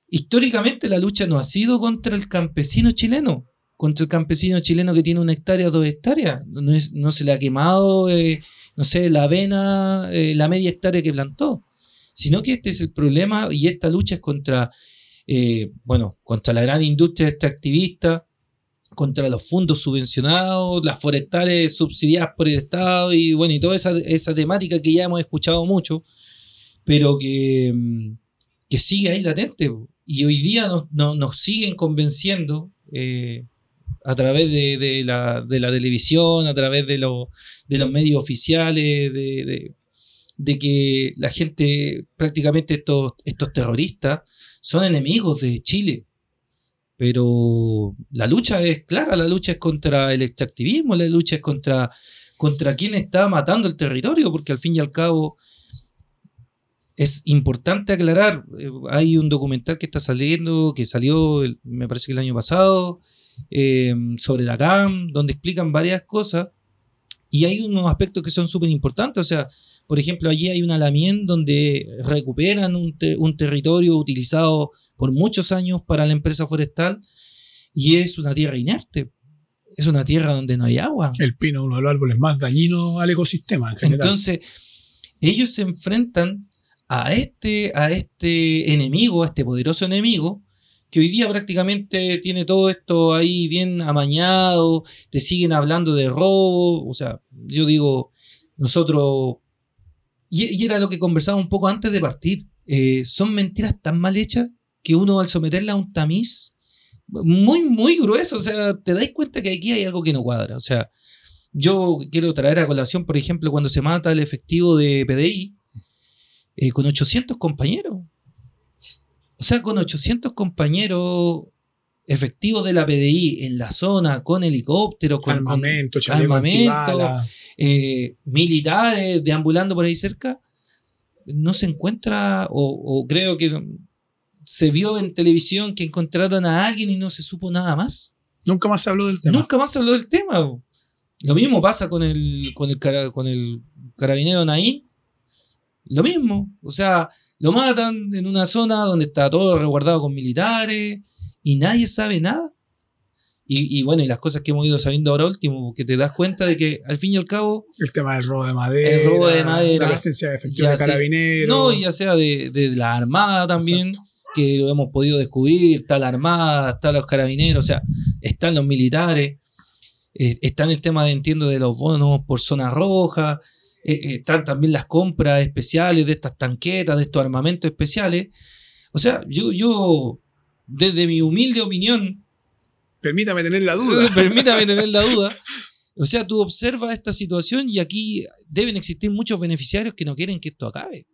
históricamente la lucha no ha sido contra el campesino chileno, contra el campesino chileno que tiene una hectárea, dos hectáreas, no, es- no se le ha quemado, eh, no sé, la avena, eh, la media hectárea que plantó, sino que este es el problema y esta lucha es contra, eh, bueno, contra la gran industria extractivista, contra los fondos subvencionados, las forestales subsidiadas por el Estado y bueno, y toda esa, esa temática que ya hemos escuchado mucho, pero que, mm, que sigue ahí latente. Y hoy día nos, nos- siguen convenciendo eh, a través de, de la, de la televisión, a través de, lo- de los medios oficiales, de, de- que la gente, prácticamente estos, estos terroristas, son enemigos de Chile. Pero la lucha es clara, la lucha es contra el extractivismo, la lucha es contra, contra quien está matando el territorio, porque al fin y al cabo es importante aclarar, eh, hay un documental que está saliendo, que salió, me parece que el año pasado, eh, sobre la CAM, donde explican varias cosas, y hay unos aspectos que son súper importantes, o sea, por ejemplo, allí hay una lamien donde recuperan un, te- un territorio utilizado por muchos años para la empresa forestal, y es una tierra inerte, es una tierra donde no hay agua. El pino es uno de los árboles más dañinos al ecosistema en general. Entonces, ellos se enfrentan a este, a este enemigo, a este poderoso enemigo, que hoy día prácticamente tiene todo esto ahí bien amañado, te siguen hablando de robo, o sea, yo digo, nosotros, y, era lo que conversaba un poco antes de partir, eh, son mentiras tan mal hechas que uno al someterla a un tamiz muy, muy grueso, o sea, te dais cuenta que aquí hay algo que no cuadra, o sea, yo quiero traer a colación, por ejemplo, cuando se mata el efectivo de PDI eh, con 800 compañeros. O sea, con 800 compañeros efectivos de la PDI en la zona, con helicópteros, con, con, armamento, chaleco armamento, eh, militares deambulando por ahí cerca, no se encuentra, o, o creo que se vio en televisión que encontraron a alguien y no se supo nada más. Nunca más se habló del tema. Nunca más se habló del tema. bo. Lo mismo pasa con el, con el, cara- con el carabinero Naín. Lo mismo. O sea, lo matan en una zona donde está todo resguardado con militares y nadie sabe nada. Y, y bueno, y las cosas que hemos ido sabiendo ahora último, que te das cuenta de que al fin y al cabo, El tema del robo de madera. El robo de madera. La presencia de efectivos de carabineros. no, ya sea de, de la Armada también, Exacto. que lo hemos podido descubrir, está la Armada, están los carabineros, o sea, están los militares, eh, están el tema de, entiendo, de los bonos por zona roja, eh, eh, están también las compras especiales de estas tanquetas, de estos armamentos especiales. O sea, yo, yo desde mi humilde opinión, Permítame tener la duda. *laughs* permítame tener la duda, o sea, tú observas esta situación y aquí deben existir muchos beneficiarios que no quieren que esto acabe.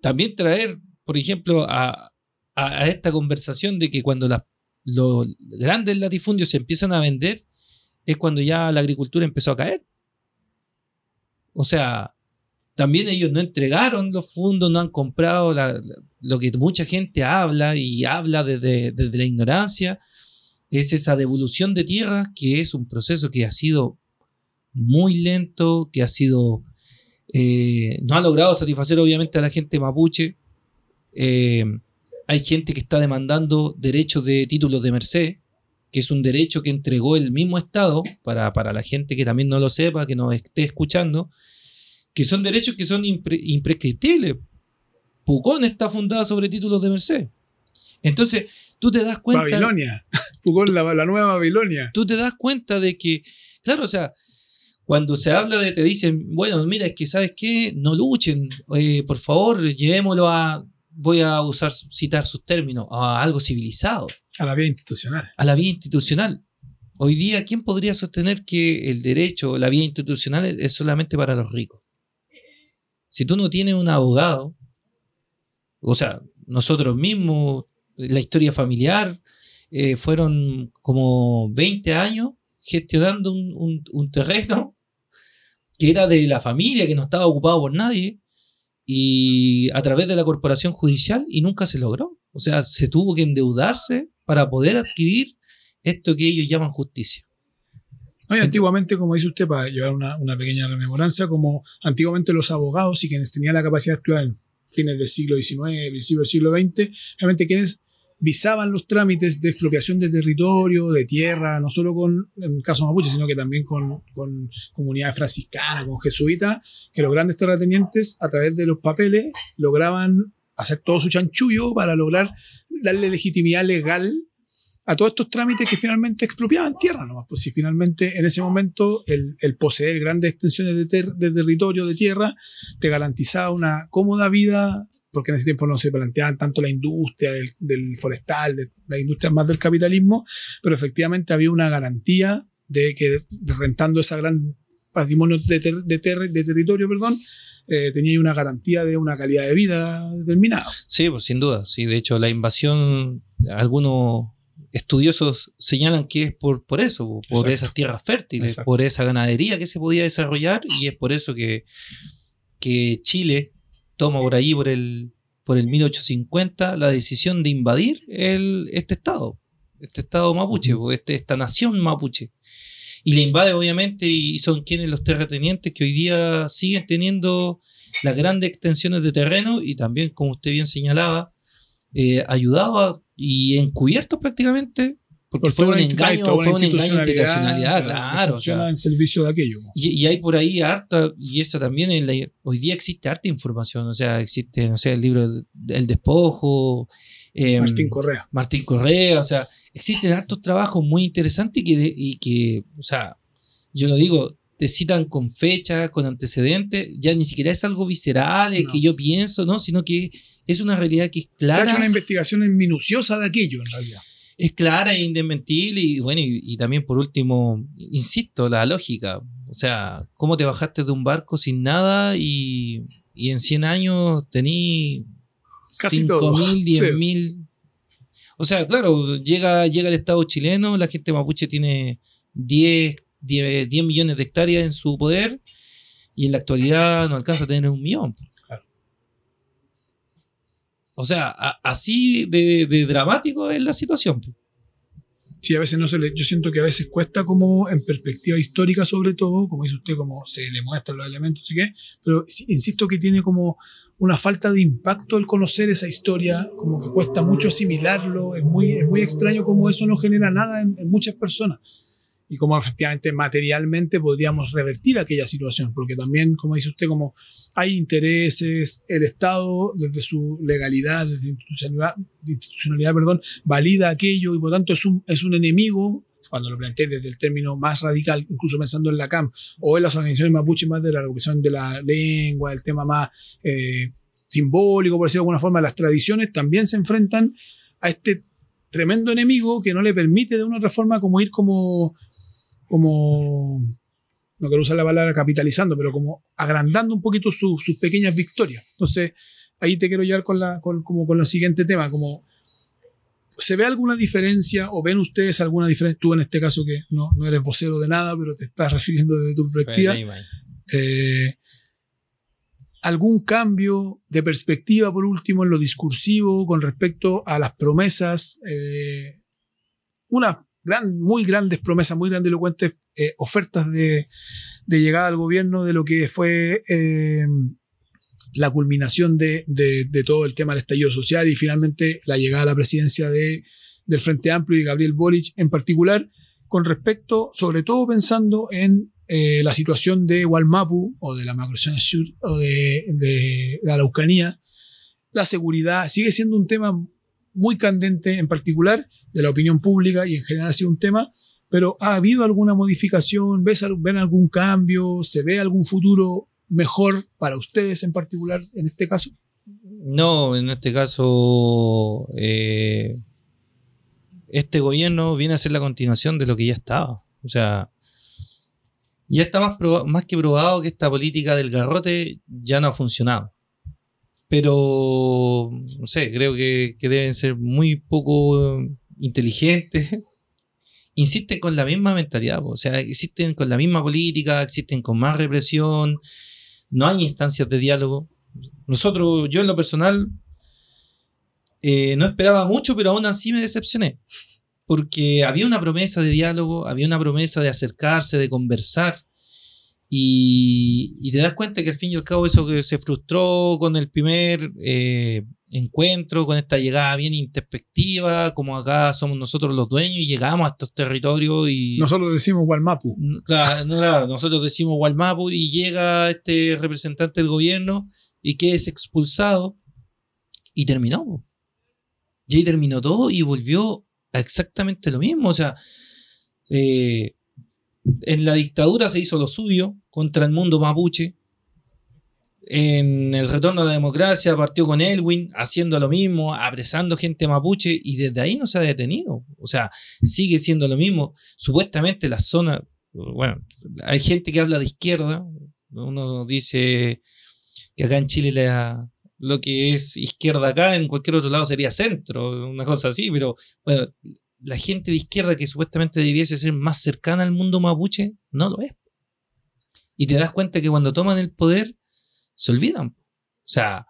También traer, por ejemplo, a, a- a esta conversación de que cuando las- los grandes latifundios se empiezan a vender, es cuando ya la agricultura empezó a caer. O sea, también ellos no entregaron los fondos, no han comprado la- lo que mucha gente habla y habla desde, desde la ignorancia, es esa devolución de tierras, que es un proceso que ha sido muy lento, que ha sido, eh, no ha logrado satisfacer obviamente a la gente mapuche. Eh, hay gente que está demandando derechos de títulos de merced, que es un derecho que entregó el mismo Estado, para, para la gente que también no lo sepa, que nos esté escuchando, que son derechos que son impre- imprescriptibles. Pucón está fundada sobre títulos de merced. Entonces, tú te das cuenta Babilonia. *laughs* Foucault, la, la nueva Babilonia. tú te das cuenta de que, claro, o sea, cuando se habla de, te dicen, bueno, mira, es que, ¿sabes qué? No luchen, eh, por favor, llevémoslo a, voy a usar, citar sus términos, a algo civilizado, A la vía institucional. a la vía institucional. Hoy día, ¿quién podría sostener que el derecho, la vía institucional es- solamente para los ricos? Si tú no tienes un abogado, o sea, nosotros mismos, la historia familiar, eh, fueron como 20 años gestionando un, un- un terreno *laughs* que era de la familia, que no estaba ocupado por nadie, y a través de la corporación judicial, y nunca se logró. O sea, se tuvo que endeudarse para poder adquirir esto que ellos llaman justicia. Antiguamente, como dice usted, para llevar una, una pequeña rememoranza, como antiguamente los abogados y quienes tenían la capacidad de estudiar en fines del siglo XIX, principios del siglo XX, realmente quienes visaban los trámites de expropiación de territorio, de tierra, no solo con, el caso mapuche, sino que también con, con comunidades franciscanas, con jesuitas, que los grandes terratenientes, a través de los papeles, lograban hacer todo su chanchullo para lograr darle legitimidad legal a todos estos trámites que finalmente expropiaban tierra nomás. Pues si finalmente en ese momento el, poseer grandes extensiones de, ter- de territorio, de tierra, te garantizaba una cómoda vida, porque en ese tiempo no se planteaban tanto la industria del, forestal, de la industria más del capitalismo, pero efectivamente había una garantía de que rentando esa gran patrimonio de, ter- de, ter- de territorio, perdón, eh, tenía una garantía de una calidad de vida determinada. Sí, pues sin duda. Sí, de hecho, la invasión, algunos estudiosos señalan que es por, por eso, por Exacto. esas tierras fértiles, Exacto. por esa ganadería que se podía desarrollar, y es por eso que, que Chile toma por ahí, por el, por el 1850, la decisión de invadir el, este estado, este estado mapuche, Ujú. o este, esta nación mapuche. Y le invade, obviamente, y son quienes los terratenientes que hoy día siguen teniendo las grandes extensiones de terreno y también, como usted bien señalaba, eh, ayudaba y encubierto prácticamente, porque Por fue un engaño, fue un engaño de institucionalidad, claro. o sea, en servicio de aquello. y, y hay por ahí harta, y esa también, en la- hoy día existe harta información, o sea, existe, no sé, el libro El Despojo, eh, Martín Correa. Martín Correa, o sea, existen hartos trabajos muy interesantes y que, y que, o sea, yo lo digo, te citan con fecha, con antecedentes, ya ni siquiera es algo visceral, es No. que yo pienso, ¿no? Sino que es una realidad que es Se ha hecho clara, una investigación minuciosa de aquello, en realidad. es clara e indesmentible y bueno, y, y también por último, insisto, la lógica, o sea, ¿cómo te bajaste de un barco sin nada y, y en 100 años tení Casi todo. 5.000, *laughs* Sí. 10.000. O sea, claro, llega, llega el Estado chileno, la gente mapuche tiene 10, 10, 10 millones de hectáreas en su poder y en la actualidad no alcanza a tener un millón. Claro. O sea, a- así de, de dramático es la situación. Sí, a veces no se le, yo siento que a veces cuesta como en perspectiva histórica sobre todo, como dice usted, como se le muestran los elementos y qué, pero insisto que tiene como una falta de impacto el conocer esa historia, como que cuesta mucho asimilarlo, es muy, es muy extraño como eso no genera nada en muchas personas y como efectivamente materialmente podríamos revertir aquella situación, porque también, como dice usted, como hay intereses, el Estado desde su legalidad, desde institucionalidad, institucionalidad perdón, valida aquello y por tanto es un, es un enemigo, cuando lo planteé desde el término más radical, incluso pensando en la CAM o en las organizaciones mapuche más de la recuperación de la lengua, el tema más eh, simbólico, por decirlo de alguna forma, las tradiciones también se enfrentan a este tremendo enemigo que no le permite de una otra forma como ir como, como no quiero usar la palabra capitalizando, pero como agrandando un poquito su- sus pequeñas victorias. Entonces, ahí te quiero llevar con, la, con, como con el siguiente tema, como ¿se ve alguna diferencia o ven ustedes alguna diferencia? Tú en este caso que no, no eres vocero de nada, pero te estás refiriendo desde tu perspectiva. eh, algún cambio de perspectiva, por último, en lo discursivo con respecto a las promesas, eh, unas gran, muy grandes promesas, muy grandilocuentes eh, ofertas de, de, llegada al gobierno de lo que fue eh, la culminación de, de, de, todo el tema del estallido social y finalmente la llegada a la presidencia de, del Frente Amplio y Gabriel Boric en particular, con respecto, sobre todo pensando en eh, la situación de Walmapu o de la macrozona sur o de, de, la Araucanía, la seguridad sigue siendo un tema muy candente en particular de la opinión pública y en general ha sido un tema, pero ¿ha habido alguna modificación? ¿Ves, ¿Ven algún cambio? ¿Se ve algún futuro mejor para ustedes en particular en este caso? No, en este caso, eh, este gobierno viene a ser la continuación de lo que ya estaba. O sea, ya está más, más que probado que esta política del garrote ya no ha funcionado. Pero, no sé, creo que, que deben ser muy poco inteligentes. *laughs* Insisten con la misma mentalidad, o sea, existen con la misma política, existen con más represión, no hay instancias de diálogo. Nosotros, yo en lo personal, eh, no esperaba mucho, pero aún así me decepcioné. Porque había una promesa de diálogo, había una promesa de acercarse, de conversar. Y, y, te das cuenta que al fin y al cabo eso que se frustró con el primer eh, encuentro, con esta llegada bien introspectiva, como acá somos nosotros los dueños y llegamos a estos territorios y... Nosotros decimos Walmapu. Claro, no, nosotros decimos Walmapu y llega este representante del gobierno y que es expulsado y terminó. Y ahí terminó todo y volvió a exactamente lo mismo. O sea, eh, en la dictadura se hizo lo suyo contra el mundo mapuche. En el retorno a la democracia partió con Elwin haciendo lo mismo, apresando gente mapuche y desde ahí no se ha detenido. O sea, sigue siendo lo mismo. Supuestamente la zona, bueno, hay gente que habla de izquierda. Uno dice que acá en Chile lo que es izquierda acá, en cualquier otro lado sería centro, una cosa así, pero bueno, la gente de izquierda que supuestamente debiese ser más cercana al mundo mapuche, no lo es. Y te das cuenta que cuando toman el poder, se olvidan. O sea,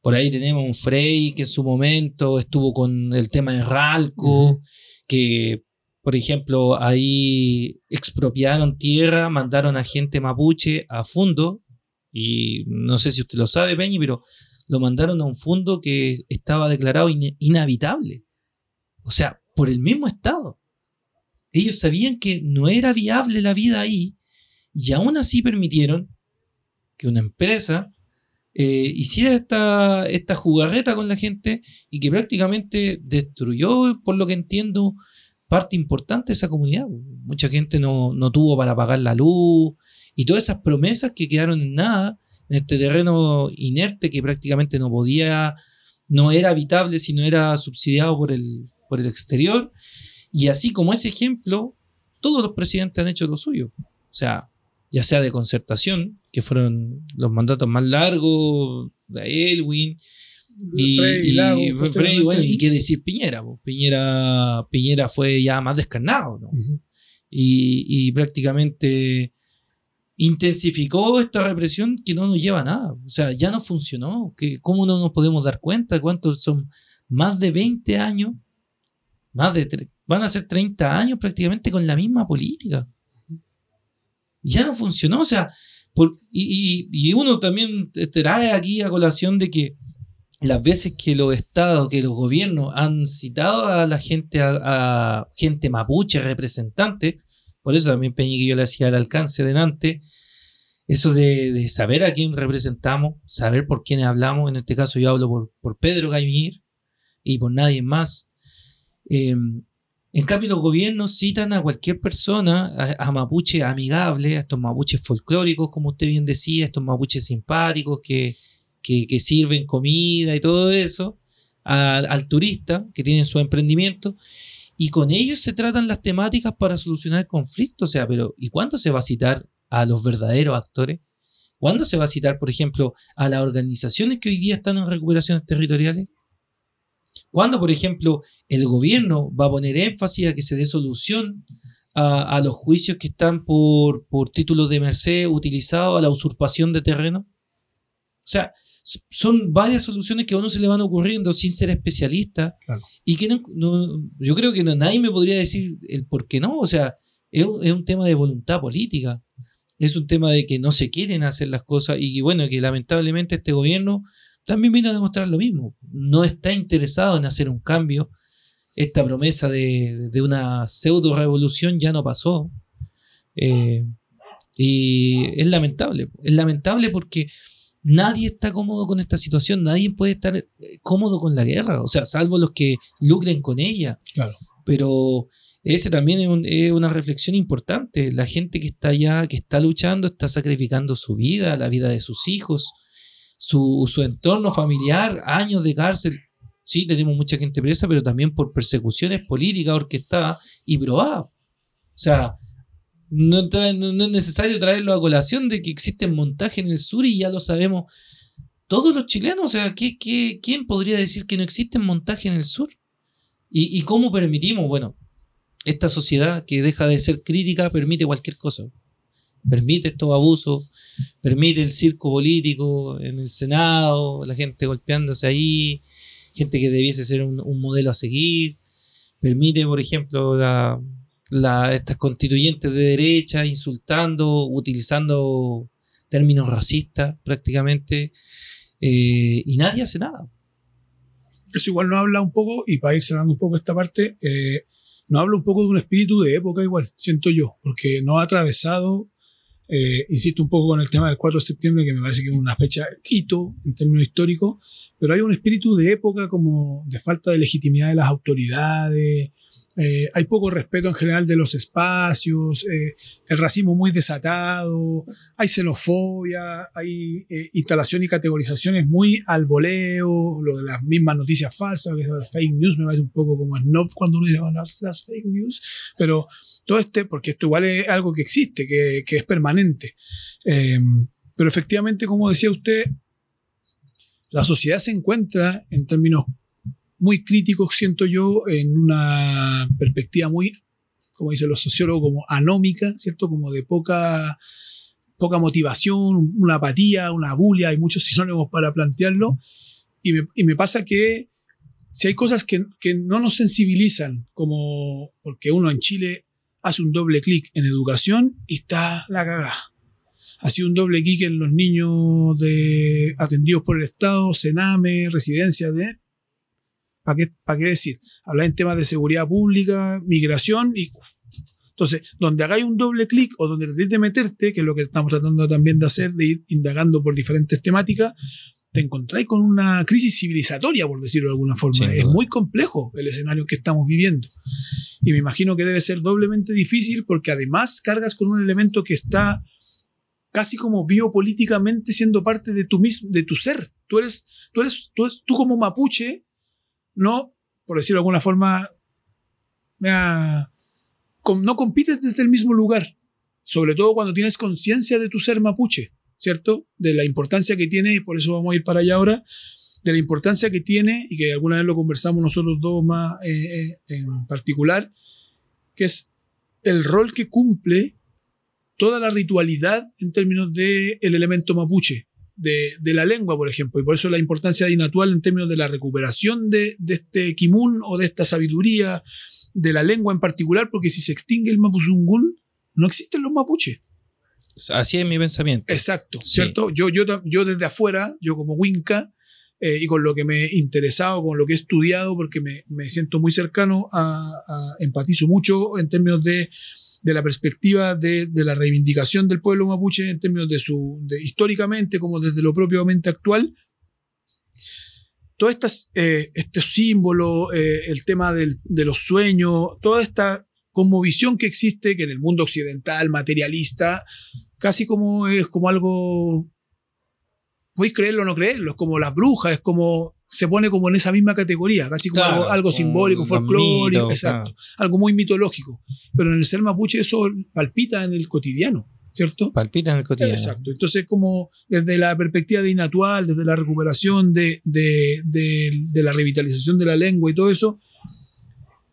por ahí tenemos un Frey que en su momento estuvo con el tema de Ralco, uh -huh. que, por ejemplo, ahí expropiaron tierra, mandaron a gente mapuche a fondo, y no sé si usted lo sabe, Peñi, pero lo mandaron a un fondo que estaba declarado in inhabitable. O sea, por el mismo Estado. Ellos sabían que no era viable la vida ahí y aún así permitieron que una empresa eh, hiciera esta, esta jugarreta con la gente y que prácticamente destruyó, por lo que entiendo, parte importante de esa comunidad. Mucha gente no, no tuvo para pagar la luz y todas esas promesas que quedaron en nada en este terreno inerte que prácticamente no podía, no era habitable si no era subsidiado por el, por el exterior. Y así como ese ejemplo, todos los presidentes han hecho lo suyo. O sea, ya sea de concertación, que fueron los mandatos más largos de Elwin, y, Frey, y, Lago, y, Frey, bueno, y qué decir Piñera, pues Piñera, Piñera fue ya más descarnado, ¿no? Uh -huh. y, y, prácticamente intensificó esta represión que no nos lleva a nada. O sea, ya no funcionó. que ¿Cómo no nos podemos dar cuenta? ¿Cuántos son? Más de 20 años, más de van a ser 30 años prácticamente con la misma política. Ya no funcionó. O sea, y, uno también trae aquí a colación de que las veces que los estados, que los gobiernos han citado a la gente, a, gente mapuche, representante, por eso también Peñi yo le hacía el alcance de Nantes, eso de, saber a quién representamos, saber por quiénes hablamos, en este caso yo hablo por, por Pedro Gaimir y por nadie más. Eh, en cambio, los gobiernos citan a cualquier persona, a, a, mapuche amigable, a estos mapuches folclóricos, como usted bien decía, estos mapuches simpáticos que, que, sirven comida y todo eso, a, al turista que tiene su emprendimiento, y con ellos se tratan las temáticas para solucionar el conflicto. O sea, pero ¿y cuándo se va a citar a los verdaderos actores? ¿Cuándo se va a citar, por ejemplo, a las organizaciones que hoy día están en recuperaciones territoriales? ¿Cuándo, por ejemplo, el gobierno va a poner énfasis a que se dé solución a, a los juicios que están por, por títulos de merced utilizados a la usurpación de terreno? sea, s- son varias soluciones que a uno se le van ocurriendo sin ser especialista. Claro. Y que no, no- yo creo que no- nadie me podría decir el por qué no. O sea, es un, es un tema de voluntad política. Es un tema de que no se quieren hacer las cosas y que, bueno, que lamentablemente este gobierno también vino a demostrar lo mismo. No está interesado en hacer un cambio. Esta promesa de, de una pseudo revolución ya no pasó. Eh, y es lamentable. Es lamentable porque nadie está cómodo con esta situación. Nadie puede estar eh, cómodo con la guerra. O sea, salvo los que lucren con ella. Claro. Pero ese también es, un- es una reflexión importante. La gente que está allá, que está luchando, está sacrificando su vida, la vida de sus hijos, su, su entorno familiar, años de cárcel. Sí, tenemos mucha gente presa, pero también por persecuciones políticas orquestadas y probadas. O sea, no, no es necesario traerlo a colación de que existen montajes en el sur y ya lo sabemos todos los chilenos. O sea, ¿qué, qué, quién podría decir que no existen montajes en el sur? ¿Y, y cómo permitimos? Bueno, esta sociedad que deja de ser crítica permite cualquier cosa. Permite estos abusos, permite el circo político en el Senado, la gente golpeándose ahí, gente que debiese ser un, modelo a seguir. Permite, por ejemplo, la- estas constituyentes de derecha insultando, utilizando términos racistas prácticamente, eh, y nadie hace nada. Eso igual nos habla un poco, y para ir cerrando un poco esta parte, eh, nos habla un poco de un espíritu de época igual, siento yo, porque no ha atravesado, eh, insisto un poco con el tema del 4 de septiembre, que me parece que es una fecha hito en términos históricos, pero hay un espíritu de época como de falta de legitimidad de las autoridades, eh, hay poco respeto en general de los espacios, eh, el racismo muy desatado, hay xenofobia, hay eh, instalación y categorizaciones muy al voleo, lo de las mismas noticias falsas, de fake news, me parece un poco como snob cuando uno dice "Oh, las, las fake news, pero todo este, porque esto igual es algo que existe, que, que es permanente. Eh, pero efectivamente, como decía usted, la sociedad se encuentra en términos muy críticos, siento yo, en una perspectiva muy, como dicen los sociólogos, como anómica, ¿cierto? Como de poca, poca motivación, una apatía, una bulia, hay muchos *laughs* sinónimos para plantearlo. Y me, y me pasa que si hay cosas que, que no nos sensibilizan, como porque uno en Chile hace un doble clic en educación y está la cagada. Hace un doble clic en los niños de, atendidos por el Estado, Sename, residencias de... ¿Para qué, ¿Para qué decir? Hablar en temas de seguridad pública, migración y... Entonces, donde hagáis un doble clic o donde tratéis de meterte, que es lo que estamos tratando también de hacer, de ir indagando por diferentes temáticas, te encontráis con una crisis civilizatoria, por decirlo de alguna forma. Es muy complejo el escenario que estamos viviendo. Y me imagino que debe ser doblemente difícil porque además cargas con un elemento que está casi como biopolíticamente siendo parte de tu mismo, de tu ser. Tú eres, tú eres, tú, eres- tú como mapuche, no, por decirlo de alguna forma, no compites desde el mismo lugar. Sobre todo cuando tienes conciencia de tu ser mapuche, ¿cierto? De la importancia que tiene, y por eso vamos a ir para allá ahora, de la importancia que tiene, y que alguna vez lo conversamos nosotros dos más eh, eh, en particular, que es el rol que cumple toda la ritualidad en términos del el elemento mapuche, de, de la lengua, por ejemplo, y por eso la importancia de Inatual en términos de la recuperación de, de este kimun o de esta sabiduría de la lengua en particular, porque si se extingue el mapuzungún, no existen los mapuches. Así es mi pensamiento. Exacto, Sí. ¿cierto? Yo, yo, yo desde afuera, yo como Winca, eh, y con lo que me he interesado, con lo que he estudiado, porque me, me siento muy cercano, a, a- empatizo mucho en términos de, de la perspectiva de, de la reivindicación del pueblo mapuche, en términos de su, de, históricamente como desde lo propiamente actual. Todos estas, eh, estos símbolos, eh, el tema del- de los sueños, toda esta cosmovisión que existe, que en el mundo occidental, materialista, casi como es como algo podéis creerlo o no creerlo, es como las brujas, es como se pone como en esa misma categoría, casi como Claro, algo, algo como simbólico, folclórico, exacto, claro. algo muy mitológico. Pero en el ser mapuche eso palpita en el cotidiano, ¿cierto? Palpita en el cotidiano. Exacto. Entonces, como desde la perspectiva de Inatual, desde la recuperación de, de- de- de la revitalización de la lengua y todo eso,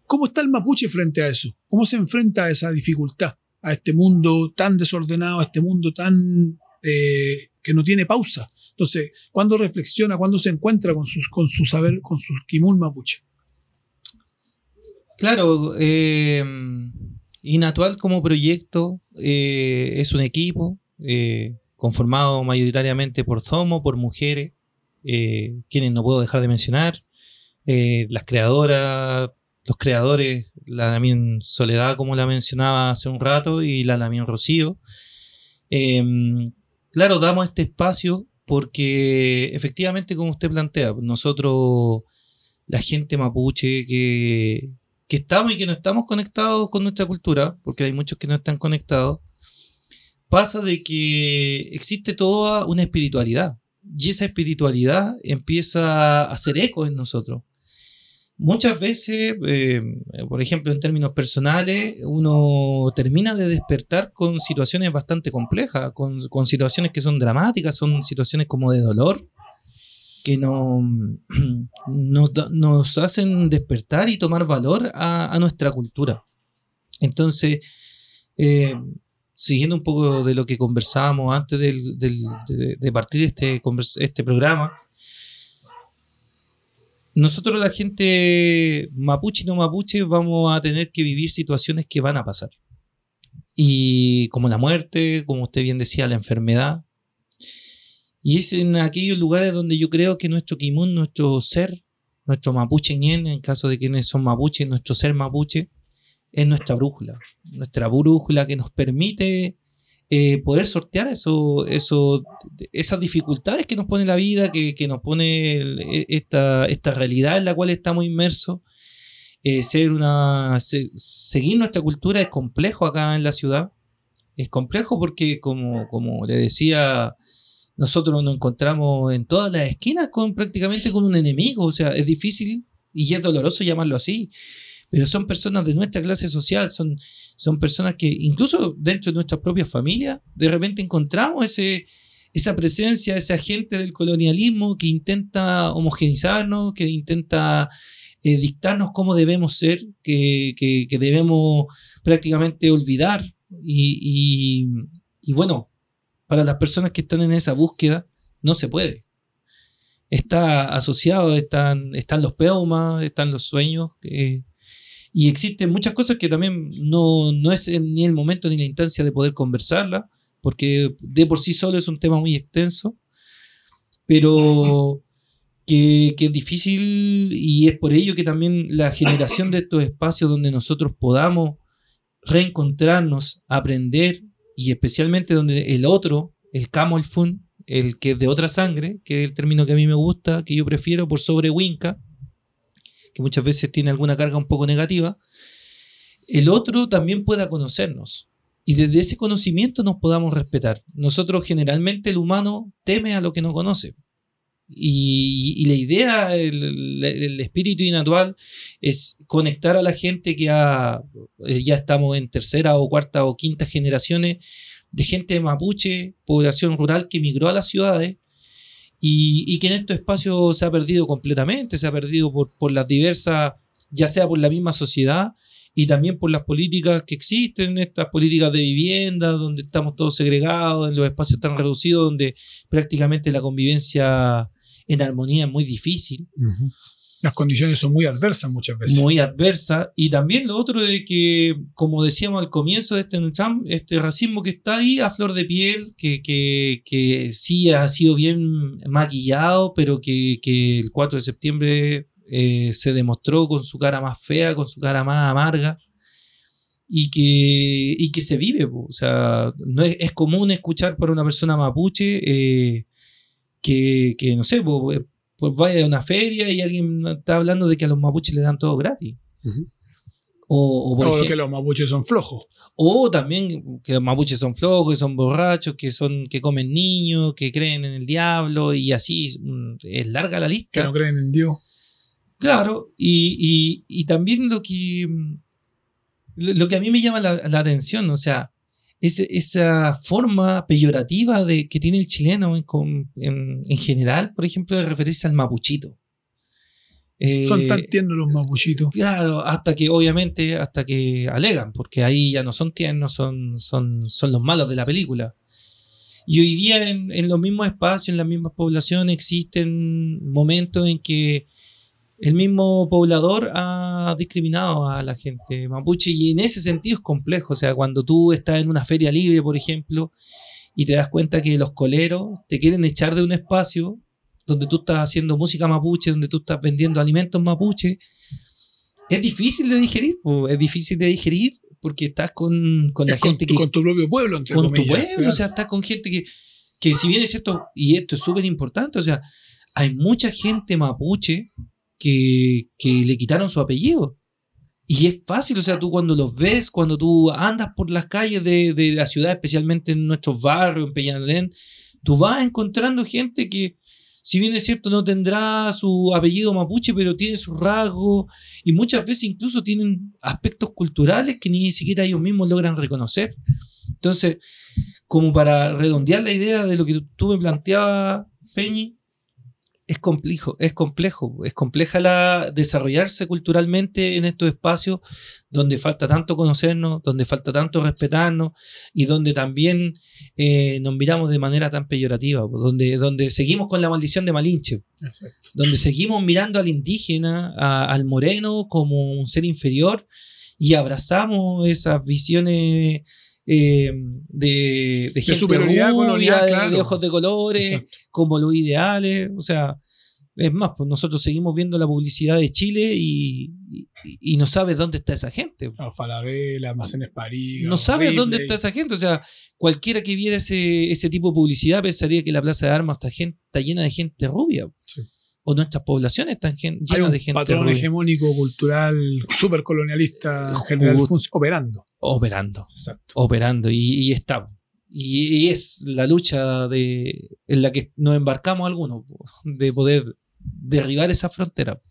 ¿cómo está el mapuche frente a eso? ¿Cómo se enfrenta a esa dificultad? A este mundo tan desordenado, a este mundo tan eh, que no tiene pausa. Entonces, ¿cuándo reflexiona, cuándo se encuentra con, sus, con su saber, con sus kimun mapuche? Claro, eh, Inatual como proyecto eh, es un equipo eh, conformado mayoritariamente por Zomo, por mujeres, quienes no puedo dejar de mencionar, las creadoras, los creadores, la Lamien Soledad, como la mencionaba hace un rato, y la Lamien Rocío. Claro, damos este espacio porque efectivamente, como usted plantea, nosotros, la gente mapuche que, que estamos y que no estamos conectados con nuestra cultura, porque hay muchos que no están conectados, pasa de que existe toda una espiritualidad y esa espiritualidad empieza a hacer eco en nosotros. Muchas veces, eh, por ejemplo, en términos personales, uno termina de despertar con situaciones bastante complejas, con, con situaciones que son dramáticas, son situaciones como de dolor, que no, *clears throat* nos, hacen despertar y tomar valor a, nuestra cultura. Entonces, eh, siguiendo un poco de lo que conversábamos antes del- del- de, de partir este, este programa, nosotros la gente mapuche y no mapuche vamos a tener que vivir situaciones que van a pasar. Y como la muerte, como usted bien decía, la enfermedad. Y es en aquellos lugares donde yo creo que nuestro kimun, nuestro ser, nuestro mapuche ñen, en caso de quienes son mapuche, nuestro ser mapuche, es nuestra brújula. Nuestra brújula que nos permite eh, poder sortear eso, eso, esas dificultades que nos pone la vida, que, que nos pone e- esta, esta realidad en la cual estamos inmersos. Eh, ser una, se- seguir nuestra cultura es complejo acá en la ciudad. Es complejo porque, como, como le decía, nosotros nos encontramos en todas las esquinas con prácticamente con un enemigo. O sea, es difícil y es doloroso llamarlo así. Pero son personas de nuestra clase social, son, son personas que incluso dentro de nuestras propias familias, de repente encontramos ese, esa presencia, ese agente del colonialismo que intenta homogenizarnos, que intenta eh, dictarnos cómo debemos ser, que, que- que debemos prácticamente olvidar. Y, y- bueno, para las personas que están en esa búsqueda, no se puede. Está asociado, están, están los peumas, están los sueños. eh, y existen muchas cosas que también no, no es ni el momento ni la instancia de poder conversarla, porque de por sí solo es un tema muy extenso, pero que, que es difícil y es por ello que también la generación de estos espacios donde nosotros podamos reencontrarnos, aprender y especialmente donde el otro, el camel fun, el que es de otra sangre, que es el término que a mí me gusta, que yo prefiero por sobre Winca, que muchas veces tiene alguna carga un poco negativa, el otro también pueda conocernos. Y desde ese conocimiento nos podamos respetar. Nosotros generalmente el humano teme a lo que no conoce. Y, la idea, el, espíritu inatual es conectar a la gente que eh, ya estamos en tercera o cuarta o quinta generaciones de gente mapuche, población rural que migró a las ciudades y, que en estos espacios se ha perdido completamente, se ha perdido por, por las diversas, ya sea por la misma sociedad y también por las políticas que existen, estas políticas de vivienda, donde estamos todos segregados, en los espacios tan reducidos, donde prácticamente la convivencia en armonía es muy difícil Las condiciones son muy adversas muchas veces. muy adversa. Y también lo otro de que, como decíamos al comienzo de este este racismo que está ahí a flor de piel, que, que, que sí ha sido bien maquillado, pero que, que el 4 de septiembre eh, se demostró con su cara más fea, con su cara más amarga. Y que, y que se vive, o sea, no es, es común escuchar para una persona mapuche eh, que, que, no sé, po, pues vaya a una feria y alguien está hablando de que a los mapuches le dan todo gratis. Ujú. O, o, por O ejemplo- que los mapuches son flojos. o también que los mapuches son flojos, que son borrachos, que son que comen niños, que creen en el diablo y así mm, es larga la Que lista. no creen en Dios. Claro, y, y- y también lo que, mm, lo lo que a mí me llama la, la atención, o sea, ese- esa forma peyorativa de, que tiene el chileno en, con- en- en general, por ejemplo, de referirse al mapuchito. Eh, Son tan tiernos los mapuchitos. Claro, hasta que obviamente, hasta que alegan, porque ahí ya no son tiernos, son, son, son los malos de la película. Y hoy día en, en los mismos espacios, en las mismas poblaciones, existen momentos en que el mismo poblador ha discriminado a la gente mapuche y en ese sentido es complejo. O sea, cuando tú estás en una feria libre, por ejemplo, y te das cuenta que los coleros te quieren echar de un espacio donde tú estás haciendo música mapuche, donde tú estás vendiendo alimentos mapuche, es difícil de digerir, po, es difícil de digerir porque estás con, con la con, gente tu- que... con tu propio pueblo, entre con tu comillas. pueblo, claro. o sea, estás con gente que, que si bien es cierto, y esto es súper importante, o sea, hay mucha gente mapuche que, que le quitaron su apellido. Y es fácil, o sea, tú cuando los ves, cuando tú andas por las calles de, de la ciudad, especialmente en nuestros barrios, en Peñalolén, tú vas encontrando gente que, si bien es cierto, no tendrá su apellido mapuche, pero tiene sus rasgos y muchas veces incluso tienen aspectos culturales que ni siquiera ellos mismos logran reconocer. Entonces, como para redondear la idea de lo que tú me planteabas, Peñi, es complejo, es complejo, es compleja la desarrollarse culturalmente en estos espacios donde falta tanto conocernos, donde falta tanto respetarnos y donde también eh, nos miramos de manera tan peyorativa, donde, donde seguimos con la maldición de Malinche, Exacto. donde seguimos mirando al indígena, a- al moreno como un ser inferior y abrazamos esas visiones eh, de, de gente superioridad rubia, colonial, de, claro. de ojos de colores, Exacto. como los ideales, o sea, es más, pues nosotros seguimos viendo la publicidad de Chile y, y, y no sabes dónde está esa gente. Ah, Falabella, Almacenes París. No sabes dónde está esa gente. O sea, cualquiera que viera ese, ese tipo de publicidad pensaría que la Plaza de Armas está, gen- está llena de gente rubia. Sí. O nuestras poblaciones están Hay llenas un de gente patrón rubia. hegemónico cultural súper colonialista en general func- operando. Operando, Exacto. operando. Y, y está. Y, y es la lucha de, en la que nos embarcamos algunos, de poder derribar esa frontera.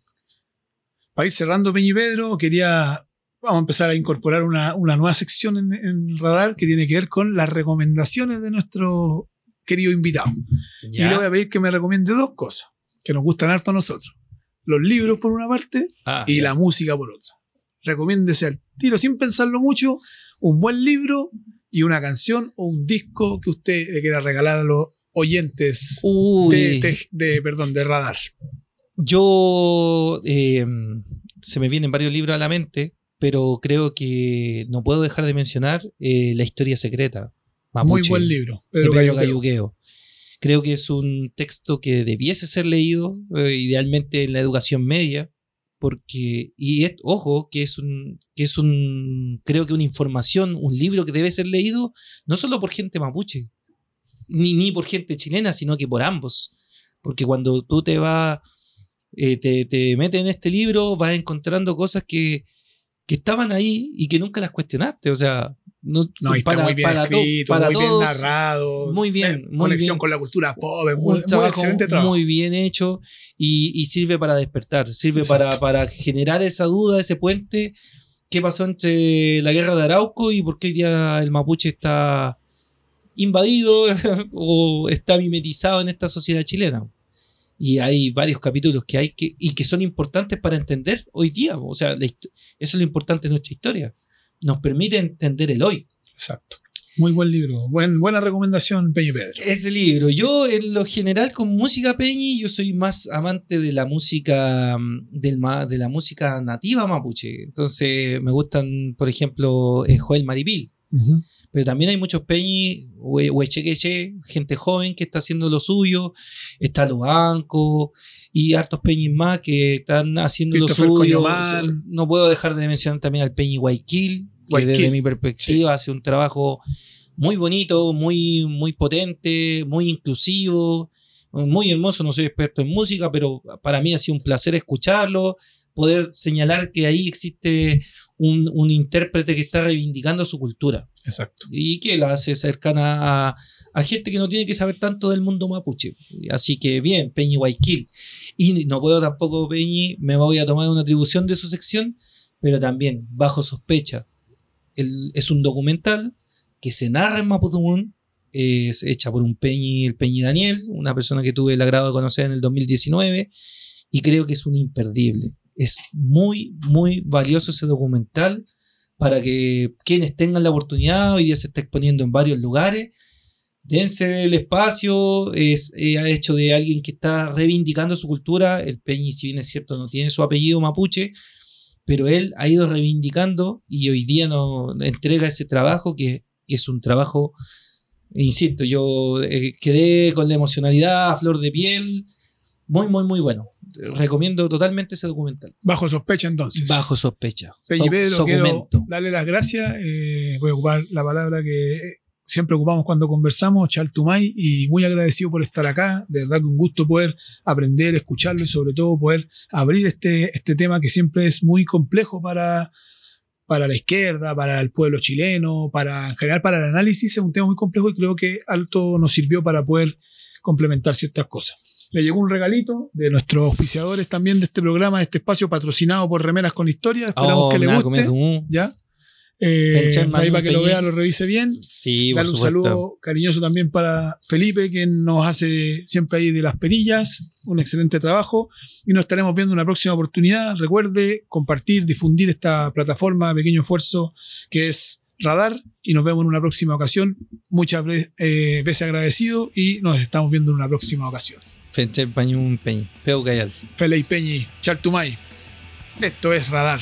Para ir cerrando Peña y Pedro, quería. Vamos a empezar a incorporar una, una nueva sección en, en Radar que tiene que ver con las recomendaciones de nuestro querido invitado. Y le voy a pedir que me recomiende dos cosas que nos gustan harto a nosotros: los libros por una parte Ah, y la música por otra. Recomiéndese al tiro sin pensarlo mucho un buen libro y una canción o un disco que usted le quiera regalar a los oyentes de, de- de- perdón, de Radar. Yo eh, se me vienen varios libros a la mente, pero creo que no puedo dejar de mencionar eh, La historia secreta. Muy buen libro. Pedro Pedro Cayuqueo. Creo que es un texto que debiese ser leído, eh, idealmente en la educación media, porque, y es, ojo, que es un, que es un, creo que una información, un libro que debe ser leído no solo por gente mapuche, ni, ni por gente chilena, sino que por ambos. Porque cuando tú te vas, eh, te, te metes en este libro, vas encontrando cosas que, que estaban ahí y que nunca las cuestionaste. O sea, no, No, y está muy bien para to- escrito, para muy bien todos, narrado. muy bien, eh, muy conexión bien. con la cultura pop, es un muy, muy trabajo excelente trabajo. muy bien hecho y, y sirve para despertar, sirve para, para generar esa duda, ese puente. ¿Qué pasó entre la guerra de Arauco y por qué hoy día el mapuche está invadido *laughs* o está mimetizado en esta sociedad chilena? Y hay varios capítulos que hay que, y que son importantes para entender hoy día. O sea, eso es lo importante de nuestra historia. Nos permite entender el hoy. Exacto. Muy buen libro. Buen, buena recomendación, Peña y Pedro. Ese libro. Yo, en lo general, con música Peñi, yo soy más amante de la música mm, del de la música nativa mapuche. Entonces, me gustan, por ejemplo, eh, Joel Maripil. Pero también hay muchos Peñi, hue- huechequeche, gente joven que está haciendo lo suyo. Está Lobanco y hartos Peñis más que están haciendo lo suyo. Coñomán. No puedo dejar de mencionar también al Peñi Guayquil, que Guayquil, desde mi perspectiva hace un trabajo muy bonito, muy, muy potente, muy inclusivo, muy hermoso. No soy experto en música, pero para mí ha sido un placer escucharlo, poder señalar que ahí existe un, un intérprete que está reivindicando su cultura Exacto. y que la hace cercana a, a gente que no tiene que saber tanto del mundo mapuche. Así que bien, Peñi Guayquil. Y no puedo tampoco, Peñi, me voy a tomar una atribución de su sección, pero también, bajo sospecha. El- es un documental que se narra en Mapudungun, es hecha por un Peñi, el Peñi Daniel, una persona que tuve el agrado de conocer en el 2019, y creo que es un imperdible. Es muy, muy valioso ese documental para que quienes tengan la oportunidad, hoy día se está exponiendo en varios lugares, dense del espacio, es, eh, hecho de alguien que está reivindicando su cultura. El Peñi, si bien es cierto, no tiene su apellido mapuche, pero él ha ido reivindicando y hoy día nos entrega ese trabajo que, que es un trabajo, insisto, yo eh, quedé con la emocionalidad a flor de piel, muy, muy, muy bueno. Recomiendo totalmente ese documental. Bajo sospecha entonces. Bajo sospecha. Peñi So- Pedro, quiero documento. darle las gracias. eh, voy a ocupar la palabra que siempre ocupamos cuando conversamos, Chaltumay, y muy agradecido por estar acá. De verdad que un gusto poder aprender, escucharlo y sobre todo poder abrir este, este tema que siempre es muy complejo para, para la izquierda, para el pueblo chileno, para en general para el análisis. Es un tema muy complejo y creo que Alto nos sirvió para poder complementar ciertas cosas. Le llegó un regalito de nuestros auspiciadores también de este programa, de este espacio patrocinado por Remeras con Historia. Esperamos Oh, que le nada, guste. un- ¿Ya? Eh, ahí para que lo vea, lo revise bien. Sí, un supuesto. saludo cariñoso también para Felipe, quien nos hace siempre ahí de las perillas. Un excelente trabajo. Y nos estaremos viendo en una próxima oportunidad. Recuerde compartir, difundir esta plataforma, pequeño esfuerzo que es Radar. Y nos vemos en una próxima ocasión. Muchas eh, veces agradecido y nos estamos viendo en una próxima ocasión. Peñi. Peñi, Chartumay. Esto es Radar.